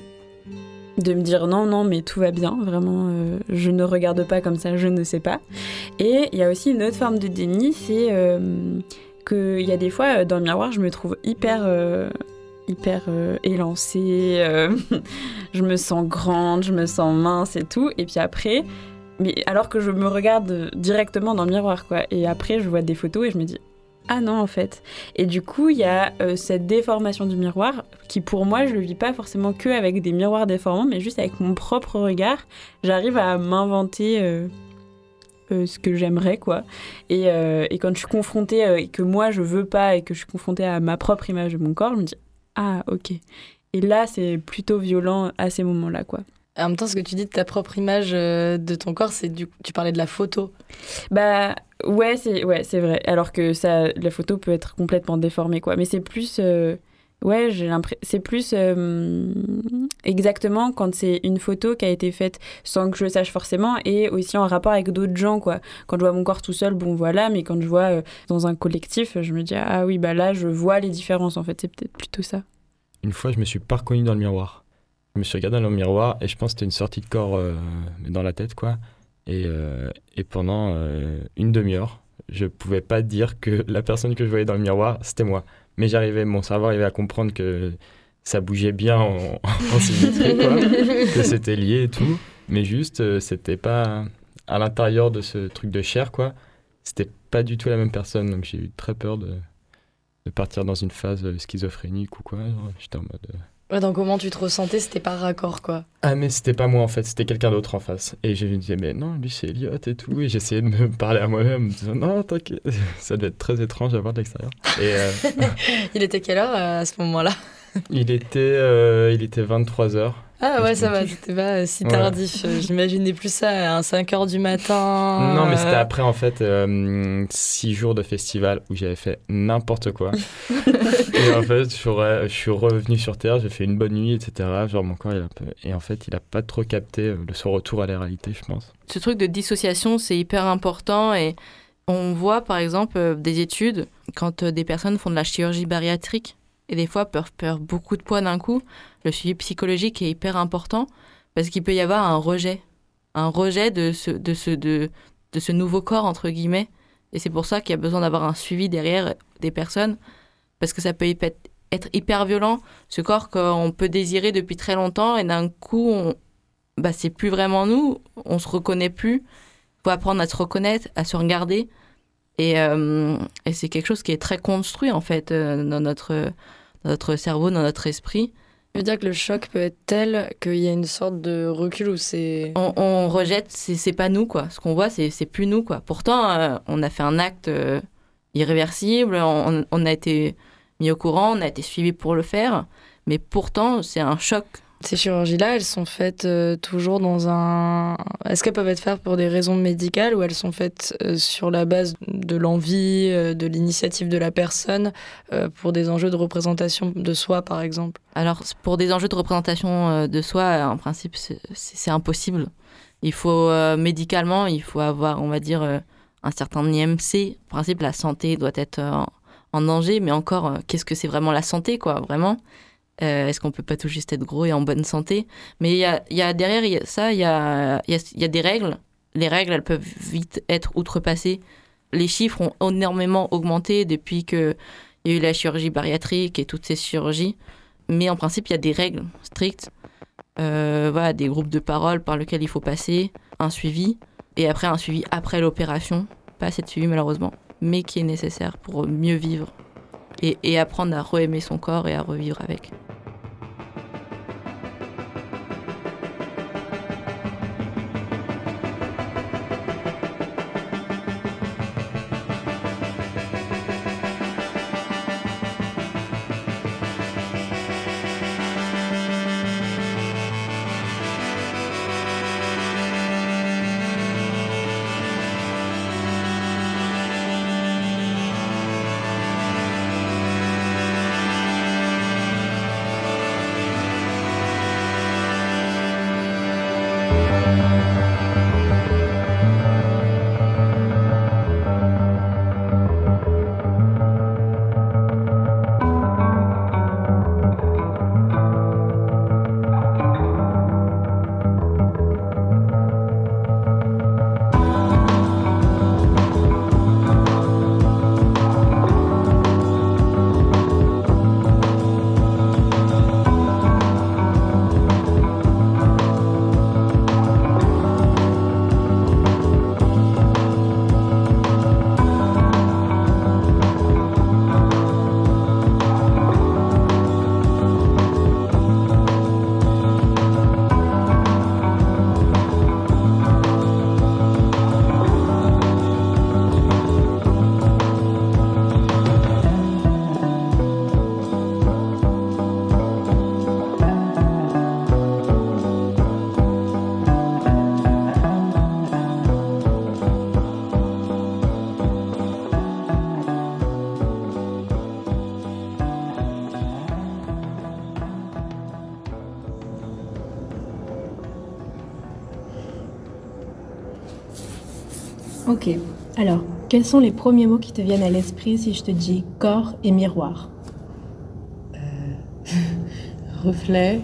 de me dire non non mais tout va bien, vraiment euh, je ne regarde pas comme ça, je ne sais pas. Et il y a aussi une autre forme de déni, c'est euh, que il y a des fois dans le miroir je me trouve hyper hyper élancée, je me sens grande, je me sens mince et tout. Et puis après, mais alors que je me regarde directement dans le miroir, quoi. Et après, je vois des photos et je me dis, ah non, en fait. Et du coup, il y a euh, cette déformation du miroir qui, pour moi, je le vis pas forcément que avec des miroirs déformants, mais juste avec mon propre regard. J'arrive à m'inventer. euh, euh, ce que j'aimerais quoi et, quand je suis confrontée et que moi je veux pas et que je suis confrontée à ma propre image de mon corps je me dis ah ok et là c'est plutôt violent à ces moments là quoi En même temps, ce que tu dis de ta propre image euh, de ton corps, c'est du tu parlais de la photo. Bah ouais, c'est ouais, c'est vrai. Alors que ça, la photo peut être complètement déformée, quoi. Mais c'est plus, euh, ouais, j'ai l'impression, c'est plus euh, exactement quand c'est une photo qui a été faite sans que je le sache forcément et aussi en rapport avec d'autres gens, quoi. Quand je vois mon corps tout seul, bon voilà, mais quand je vois euh, dans un collectif, je me dis ah oui, bah là, je vois les différences. En fait, c'est peut-être plutôt ça. Une fois, je me suis pas reconnu dans le miroir. Je me suis regardé dans le miroir et je pense que c'était une sortie de corps euh, dans la tête, quoi. Et, euh, et pendant euh, une demi-heure, je pouvais pas dire que la personne que je voyais dans le miroir, c'était moi. Mais j'arrivais, mon cerveau arrivait à comprendre que ça bougeait bien en, en symétrie, quoi, que c'était lié et tout. Mais juste, c'était pas à l'intérieur de ce truc de chair, quoi. C'était pas du tout la même personne. Donc j'ai eu très peur de, de partir dans une phase schizophrénique ou quoi. J'étais en mode. Ouais, donc comment tu te ressentais, c'était par raccord, quoi. ah mais c'était pas moi en fait, c'était quelqu'un d'autre en face. Et je me disais mais non, lui c'est Elliot et tout. Et j'essayais de me parler à moi-même, en me disant non t'inquiète. Ça devait être très étrange à voir de l'extérieur. Et euh, Il était quelle heure euh, à ce moment-là? Il était euh, il était 23 h Ah ouais, ça va, c'était pas euh, si Ouais. tardif. Euh, J'imaginais plus ça à 5 heures du matin. Non mais c'était euh, après en fait euh, six jours de festival où j'avais fait n'importe quoi. et en fait je suis, revenu sur terre, j'ai fait une bonne nuit etc. Genre mon corps il a un peu et en fait il a pas trop capté euh, le son retour à la réalité je pense. ce truc de dissociation, c'est hyper important et on voit par exemple euh, des études quand euh, des personnes font de la chirurgie bariatrique et des fois peuvent perdre beaucoup de poids d'un coup. Le suivi psychologique est hyper important parce qu'il peut y avoir un rejet, un rejet de ce, de ce, de, de ce nouveau corps entre guillemets. Et c'est pour ça qu'il y a besoin d'avoir un suivi derrière des personnes parce que ça peut être hyper violent. Ce corps qu'on peut désirer depuis très longtemps et d'un coup, on, bah, c'est plus vraiment nous, on se reconnaît plus. faut apprendre à se reconnaître, à se regarder. Et, euh, et c'est quelque chose qui est très construit, en fait, euh, dans, notre, dans notre cerveau, dans notre esprit. Je veux dire que le choc peut être tel qu'il y a une sorte de recul où c'est. On, on rejette, c'est pas nous, quoi. Ce qu'on voit, c'est c'est plus nous, quoi. Pourtant, euh, on a fait un acte euh, irréversible, on, on a été mis au courant, on a été suivi pour le faire. Mais pourtant, c'est un choc. Ces chirurgies-là, elles sont faites euh, toujours dans un. Est-ce qu'elles peuvent être faites pour des raisons médicales ou elles sont faites euh, sur la base de l'envie, euh, de l'initiative de la personne, pour des enjeux de représentation de soi, par exemple? Alors, pour des enjeux de représentation de soi, en principe, c'est impossible. Il faut médicalement, il faut avoir, on va dire, un certain IMC. En principe, la santé doit être en danger, mais encore, qu'est-ce que c'est vraiment la santé, quoi, vraiment? Est-ce qu'on peut pas tout juste être gros et en bonne santé? Mais il y a, derrière ça, il y a, des règles. Les règles, elles peuvent vite être outrepassées. Les chiffres ont énormément augmenté depuis qu'il y a eu la chirurgie bariatrique et toutes ces chirurgies. Mais en principe, il y a des règles strictes. Euh, des groupes de parole par lesquels il faut passer, un suivi, et après un suivi après l'opération. Pas assez de suivi malheureusement, mais qui est nécessaire pour mieux vivre et, et apprendre à re-aimer son corps et à revivre avec. Quels sont les premiers mots qui te viennent à l'esprit si je te dis corps et miroir? Reflet,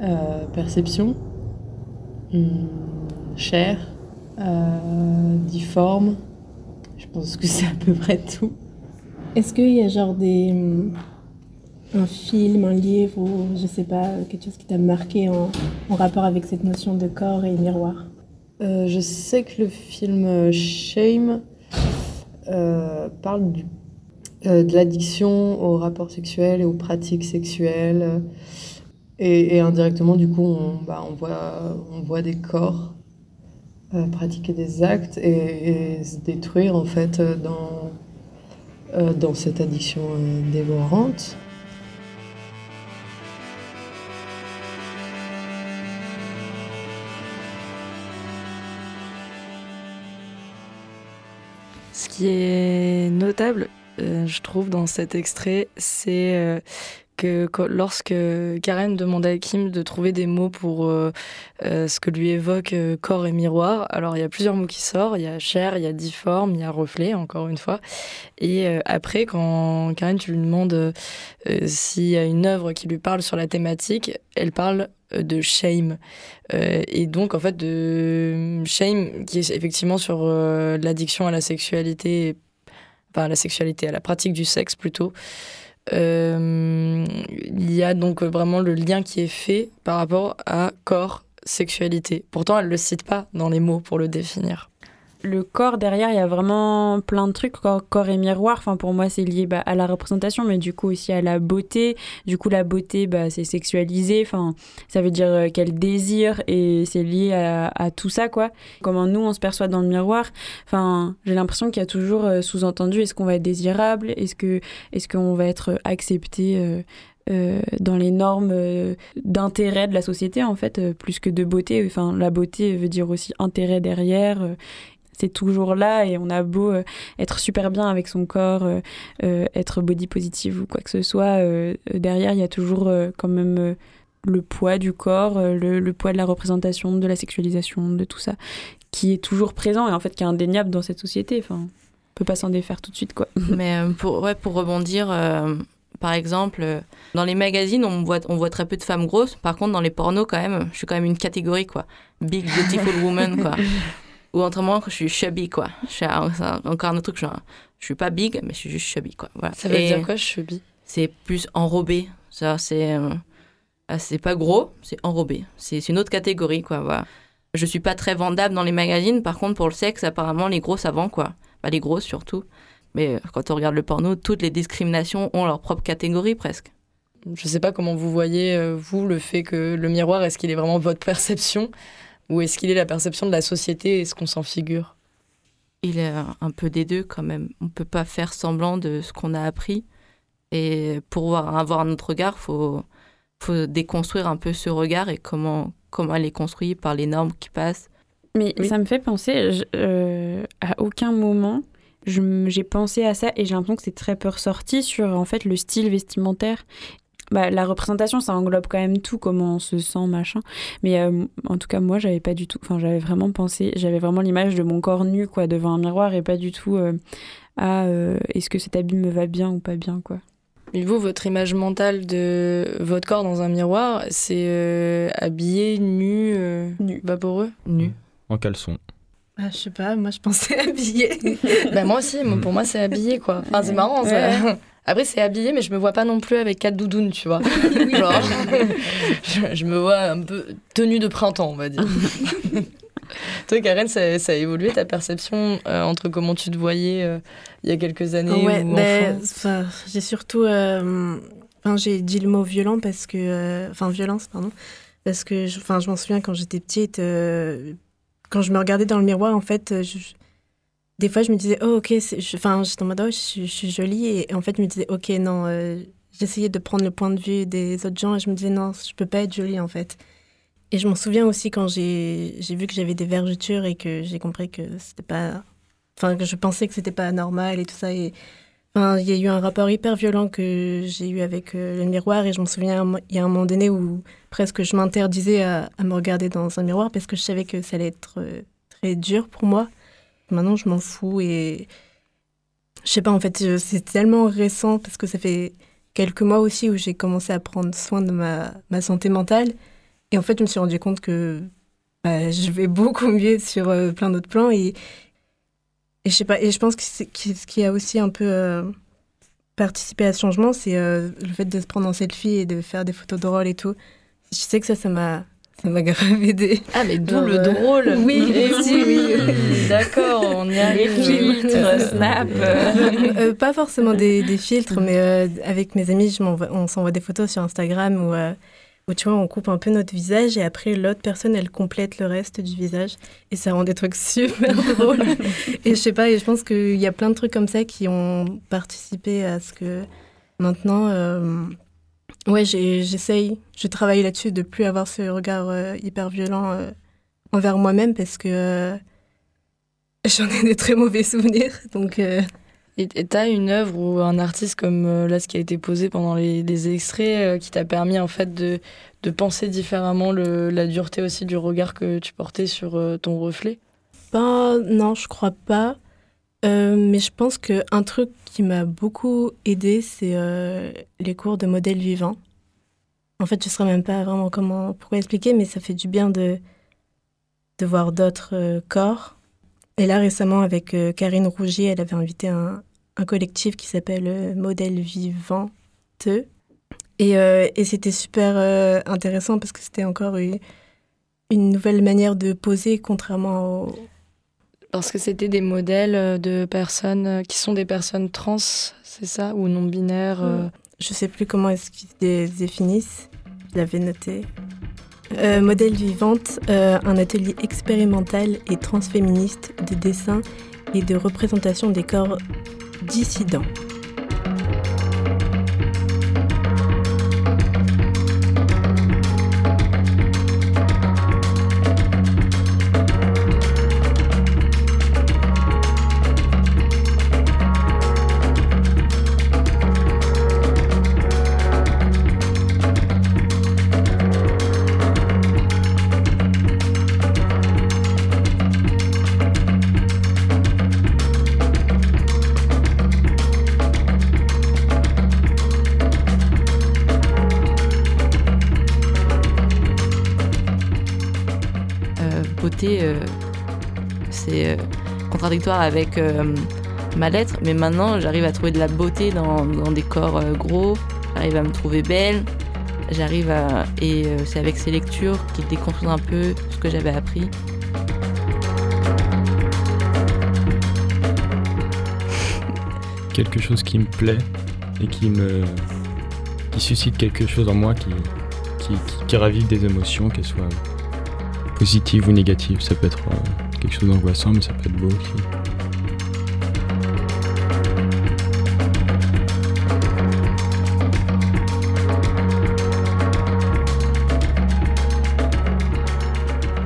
euh, perception, hum, chair, euh, difforme. Je pense que c'est à peu près tout. Est-ce qu'il y a genre des hum, un film, un livre ou je sais pas quelque chose qui t'a marqué en, en rapport avec cette notion de corps et miroir? Euh, je sais que le film euh, Shame euh, parle euh, de l'addiction aux rapports sexuels et aux pratiques sexuelles. Et, indirectement, du coup, on, bah, voit, des corps euh, pratiquer des actes et, se détruire en fait dans, cette addiction dévorante. Est notable, euh, je trouve, dans cet extrait, c'est euh, que lorsque Karen demande à Kim de trouver des mots pour euh, ce que lui évoque corps et miroir, alors il y a plusieurs mots qui sortent. Il y a chair, il y a difforme, il y a reflet, encore une fois. Et après, quand Karen, tu lui demandes s'il y a une œuvre qui lui parle sur la thématique, elle parle de shame. Euh, et donc, en fait, de shame qui est effectivement sur euh, l'addiction à la sexualité, enfin à la sexualité, à la pratique du sexe plutôt. Euh, il y a donc vraiment le lien qui est fait par rapport à corps, sexualité. Pourtant, elle ne le cite pas dans les mots pour le définir. Le corps derrière, il y a vraiment plein de trucs, corps, corps et miroir. Enfin, pour moi, c'est lié bah, à la représentation, mais du coup aussi à la beauté. Du coup, la beauté, bah, c'est sexualisé. Enfin, ça veut dire euh, qu'elle désire et c'est lié à, tout ça, quoi. Comment nous, on se perçoit dans le miroir. Enfin, j'ai l'impression qu'il y a toujours euh, sous-entendu est-ce qu'on va être désirable? Est-ce que est-ce qu'on va être accepté euh, dans les normes d'intérêt de la société en fait plus que de beauté? Enfin la beauté veut dire aussi intérêt derrière c'est toujours là et on a beau euh, être super bien avec son corps, euh, euh, être body positive ou quoi que ce soit, derrière il y a toujours quand même le poids du corps, le, le, poids de la représentation, de la sexualisation, de tout ça, qui est toujours présent et en fait qui est indéniable dans cette société. Enfin, on peut pas s'en défaire tout de suite, quoi. Mais pour, ouais, pour rebondir, par exemple, dans les magazines, on voit, on voit très peu de femmes grosses. Par contre, dans les pornos, quand même, je suis quand même une catégorie, quoi. Big, beautiful woman, quoi. Ou autrement, je suis chubby, quoi. Encore un autre truc, genre, je suis pas big, mais je suis juste chubby, quoi. Voilà. Ça veut dire quoi, chubby? C'est plus enrobé. Ça, c'est. Euh, ah, c'est pas gros, c'est enrobé. C'est une autre catégorie, quoi. Voilà. Je suis pas très vendable dans les magazines. Par contre, pour le sexe, apparemment, les gros, ça vend, quoi. Pas les grosses, surtout. Mais euh, quand on regarde le porno, toutes les discriminations ont leur propre catégorie presque. Je sais pas comment vous voyez, euh, vous, le fait que le miroir, est-ce qu'il est vraiment votre perception? Ou est-ce qu'il est la perception de la société et ce qu'on s'en figure Il est un peu des deux quand même. On peut pas faire semblant de ce qu'on a appris. Et pour avoir un autre regard, il faut, faut déconstruire un peu ce regard et comment, comment elle est construite par les normes qui passent. Mais ça me fait penser, euh, à aucun moment, j'ai pensé à ça et j'ai l'impression que c'est très peu ressorti sur en fait le style vestimentaire. Bah, la représentation, ça englobe quand même tout, comment on se sent, machin. Mais euh, en tout cas, moi, j'avais pas du tout. Enfin, j'avais vraiment pensé. J'avais vraiment l'image de mon corps nu, quoi, devant un miroir et pas du tout euh, à euh, est-ce que cet habit me va bien ou pas bien, quoi. Mais vous, votre image mentale de votre corps dans un miroir, c'est habillé, nu, nu, vaporeux? Nu. En caleçon. Ah, je sais pas, moi je pensais habillé. bah, moi aussi, pour moi c'est habillé quoi. Enfin, c'est marrant. Après, c'est habillé, mais je me vois pas non plus avec quatre doudounes, tu vois. Genre, je, me vois un peu tenue de printemps, on va dire. Toi, Karen, ça, a évolué ta perception euh, entre comment tu te voyais euh, il y a quelques années ouais, ben, J'ai surtout. Euh, enfin, j'ai dit le mot violent parce que. Enfin, violence, pardon. Parce que enfin, je m'en souviens quand j'étais petite quand je me regardais dans le miroir, en fait, euh, des fois, je me disais, oh, ok, enfin, j'étais en mode, oh, je, suis jolie. Et, en fait, je me disais, ok, non, euh, j'essayais de prendre le point de vue des autres gens et je me disais, non, je peux pas être jolie, en fait. Et je m'en souviens aussi quand j'ai vu que j'avais des vergetures et que j'ai compris que c'était pas. Enfin, que je pensais que c'était pas normal et tout ça. Et Enfin, il y a eu un rapport hyper violent que j'ai eu avec euh, le miroir et je me souviens, il y a un moment donné où presque je m'interdisais à, me regarder dans un miroir parce que je savais que ça allait être euh, très dur pour moi. Maintenant, je m'en fous et je sais pas, en fait, c'est tellement récent parce que ça fait quelques mois aussi où j'ai commencé à prendre soin de ma, santé mentale et en fait, je me suis rendu compte que bah, je vais beaucoup mieux sur euh, plein d'autres plans et, et je sais pas, et je pense que ce qui a aussi un peu euh, participé à ce changement, c'est euh, le fait de se prendre en selfie et de faire des photos drôles et tout. Je sais que ça, ça m'a ça m'a grave aidé. Ah, mais d'où le euh, drôle Oui, oui, oui. D'accord, on y a les filtres, Snap. pas forcément des, des filtres, mais avec mes amis, je on s'envoie des photos sur Instagram ou où tu vois, on coupe un peu notre visage et après l'autre personne, elle complète le reste du visage et ça rend des trucs super drôles. et je sais pas, et je pense qu'il y a plein de trucs comme ça qui ont participé à ce que maintenant, euh, ouais, j'essaye, je travaille là-dessus de plus avoir ce regard euh, hyper violent euh, envers moi-même parce que j'en ai des très mauvais souvenirs. Donc. Et t'as une œuvre ou un artiste comme euh, là ce qui a été posé pendant les, extraits euh, qui t'a permis en fait de, de penser différemment le, la dureté aussi du regard que tu portais sur euh, ton reflet? Ben, Non, je crois pas. Mais je pense qu'un truc qui m'a beaucoup aidé, c'est les cours de modèle vivant. En fait, je ne saurais même pas vraiment comment, pourquoi expliquer, mais ça fait du bien de, de voir d'autres corps. Et là, récemment, avec Karine Rougier, elle avait invité un, un collectif qui s'appelle euh, Modèle Vivante. Et, euh, et c'était super euh, intéressant parce que c'était encore une, une, nouvelle manière de poser, contrairement au... Parce que c'était des modèles de personnes qui sont des personnes trans, c'est ça Ou non-binaires Je sais plus comment est-ce qu'ils les définissent. Je l'avais noté. modèle vivante, un atelier expérimental et transféministe de dessin et de représentation des corps dissident. Avec euh, ma lettre, mais maintenant j'arrive à trouver de la beauté dans, des corps euh, gros, j'arrive à me trouver belle, j'arrive à. Et euh, c'est avec ces lectures qui déconstruisent un peu ce que j'avais appris. Quelque chose qui me plaît et qui me qui suscite quelque chose en moi qui, qui, qui- ravive des émotions, qu'elles soient positives ou négatives. Ça peut être quelque chose d'angoissant, mais ça peut être beau aussi.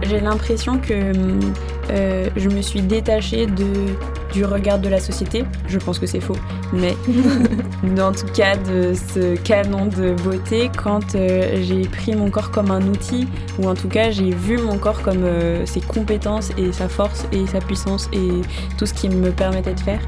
J'ai l'impression que euh, je me suis détachée de, du regard de la société. Je pense que c'est faux, mais en tout cas de ce canon de beauté quand euh, j'ai pris mon corps comme un outil, ou en tout cas j'ai vu mon corps comme euh, ses compétences et sa force et sa puissance et tout ce qui me permettait de faire.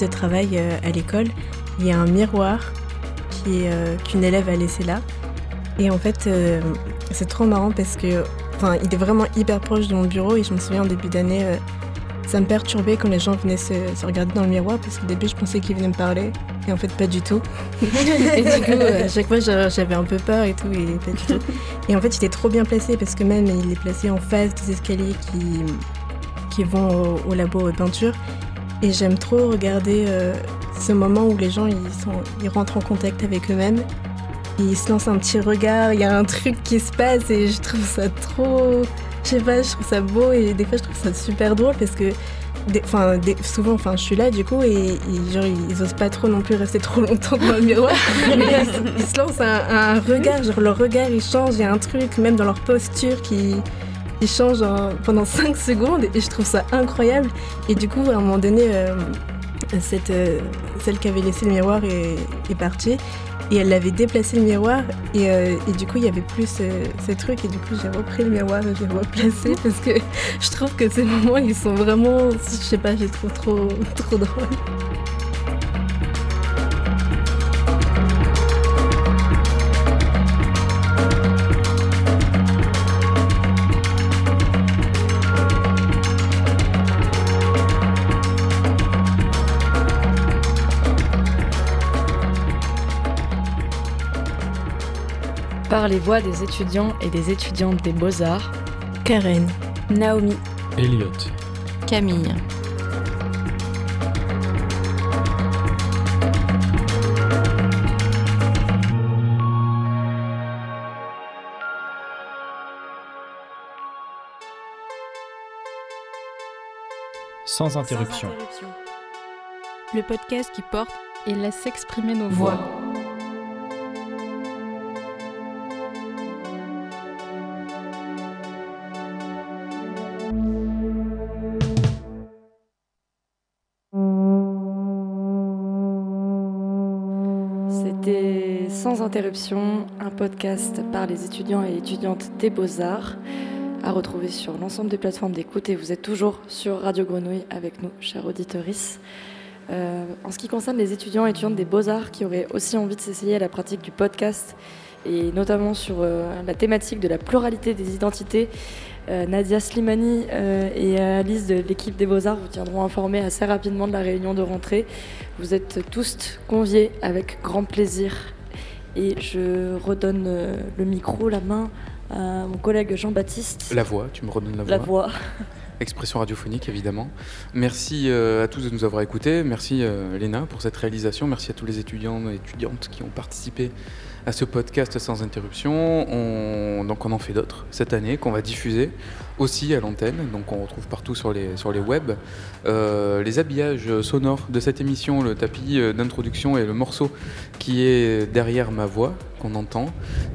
De travail euh, à l'école, il y a un miroir qui est, euh, qu'une élève a laissé là. Et en fait, euh, c'est trop marrant parce que, enfin, il est vraiment hyper proche de mon bureau et je me souviens en début d'année, ça me perturbait quand les gens venaient se, se regarder dans le miroir parce qu'au début, je pensais qu'ils venaient me parler et en fait, pas du tout. et du coup, à chaque fois, j'a- j'avais un peu peur et tout et pas du tout. Et en fait, il était trop bien placé parce que même il est placé en face des escaliers qui, qui vont au, au labo de peinture. Et j'aime trop regarder euh, ce moment où les gens ils, sont, ils rentrent en contact avec eux-mêmes. Ils se lancent un petit regard, il y a un truc qui se passe et je trouve ça trop. Je sais pas, je trouve ça beau et des fois je trouve ça super drôle parce que. Enfin, souvent, enfin, je suis là du coup et, et genre ils, osent pas trop non plus rester trop longtemps dans le miroir. Mais ils, ils se lancent un, un regard, genre leur regard il change, il y a un truc même dans leur posture qui, change en- pendant 5 secondes et je trouve ça incroyable. Et du coup, à un moment donné, euh, cette, euh, celle qui avait laissé le miroir est, partie et elle avait déplacé le miroir et, euh, et du coup, il y avait plus ce, ce truc et du coup, j'ai repris le miroir et j'ai replacé parce que je trouve que ces moments, ils sont vraiment, je sais pas, je les trouve trop, trop drôles. Par les voix des étudiants et des étudiantes des beaux-arts, Karen, Naomi, Elliot. Camille. Sans interruption. Le podcast qui porte et laisse s'exprimer nos voix. voix. Sans interruption, un podcast par les étudiants et étudiantes des Beaux-Arts, à retrouver sur l'ensemble des plateformes d'écoute. Et vous êtes toujours sur Radio Grenouille avec nous, chers auditoris. Euh, en ce qui concerne les étudiants et étudiantes des Beaux-Arts qui auraient aussi envie de s'essayer à la pratique du podcast, et notamment sur euh, la thématique de la pluralité des identités, euh, Nadia Slimani et Alice de l'équipe des Beaux-Arts vous tiendront informés assez rapidement de la réunion de rentrée. Vous êtes tous conviés avec grand plaisir. Et je redonne euh, le micro, la main à mon collègue Jean-Baptiste. La voix, tu me redonnes la voix. La voix. Expression radiophonique, évidemment. Merci euh, à tous de nous avoir écoutés. Merci euh, Léna pour cette réalisation. Merci à tous les étudiants et étudiantes qui ont participé à ce podcast sans interruption. On, donc on en fait d'autres cette année qu'on va diffuser aussi à l'antenne, donc on retrouve partout sur les, sur les web. Euh, les habillages sonores de cette émission, le tapis euh, d'introduction et le morceau qui est derrière ma voix, qu'on entend,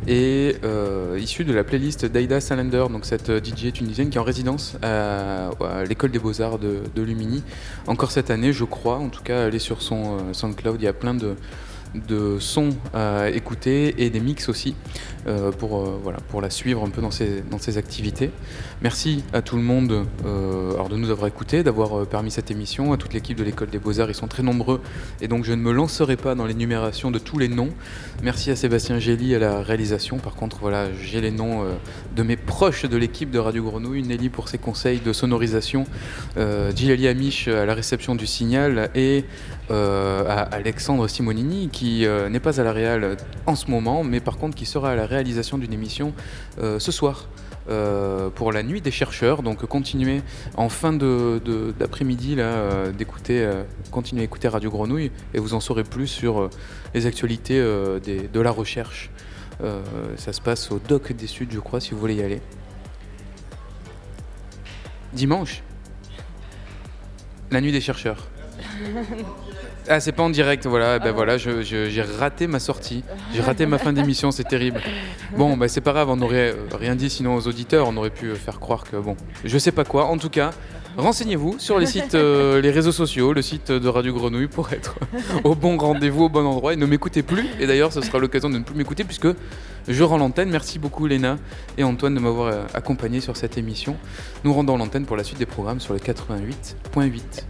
est euh, issu de la playlist d'Aida Salander, donc cette DJ tunisienne qui est en résidence à, à l'école des beaux-arts de, de Lumini. Encore cette année, je crois, en tout cas, elle est sur son euh, SoundCloud, il y a plein de de sons à écouter et des mix aussi euh, pour, euh, voilà, pour la suivre un peu dans ses, dans ses activités. Merci à tout le monde euh, alors de nous avoir écoutés, d'avoir euh, permis cette émission, à toute l'équipe de l'école des beaux-arts, ils sont très nombreux et donc je ne me lancerai pas dans l'énumération de tous les noms. Merci à Sébastien Gély à la réalisation, par contre voilà, j'ai les noms euh, de mes proches de l'équipe de Radio Grenouille, Nelly pour ses conseils de sonorisation, euh, Gilali Amish à la réception du signal et euh, à Alexandre Simonini qui euh, n'est pas à la réal en ce moment, mais par contre qui sera à la réalisation d'une émission euh, ce soir. pour la nuit des chercheurs, donc continuez en fin de- de- d'après-midi là euh, d'écouter, continuez à écouter Radio Grenouille et vous en saurez plus sur les actualités de la recherche. Ça se passe au Doc des Suds, je crois, si vous voulez y aller. Dimanche, la nuit des chercheurs. Ah, c'est pas en direct, voilà. Ben voilà, je- je- j'ai raté ma sortie. J'ai raté ma fin d'émission, c'est terrible. Bon, bah c'est pas grave, on n'aurait rien dit sinon aux auditeurs, on aurait pu faire croire que bon, je sais pas quoi. En tout cas, renseignez-vous sur les sites, euh, les réseaux sociaux, le site de Radio Grenouille pour être au bon rendez-vous, au bon endroit et ne m'écoutez plus. Et d'ailleurs, ce sera l'occasion de ne plus m'écouter puisque je rends l'antenne. Merci beaucoup Léna et Antoine de m'avoir euh, accompagné sur cette émission. Nous rendons l'antenne pour la suite des programmes sur le 88.8.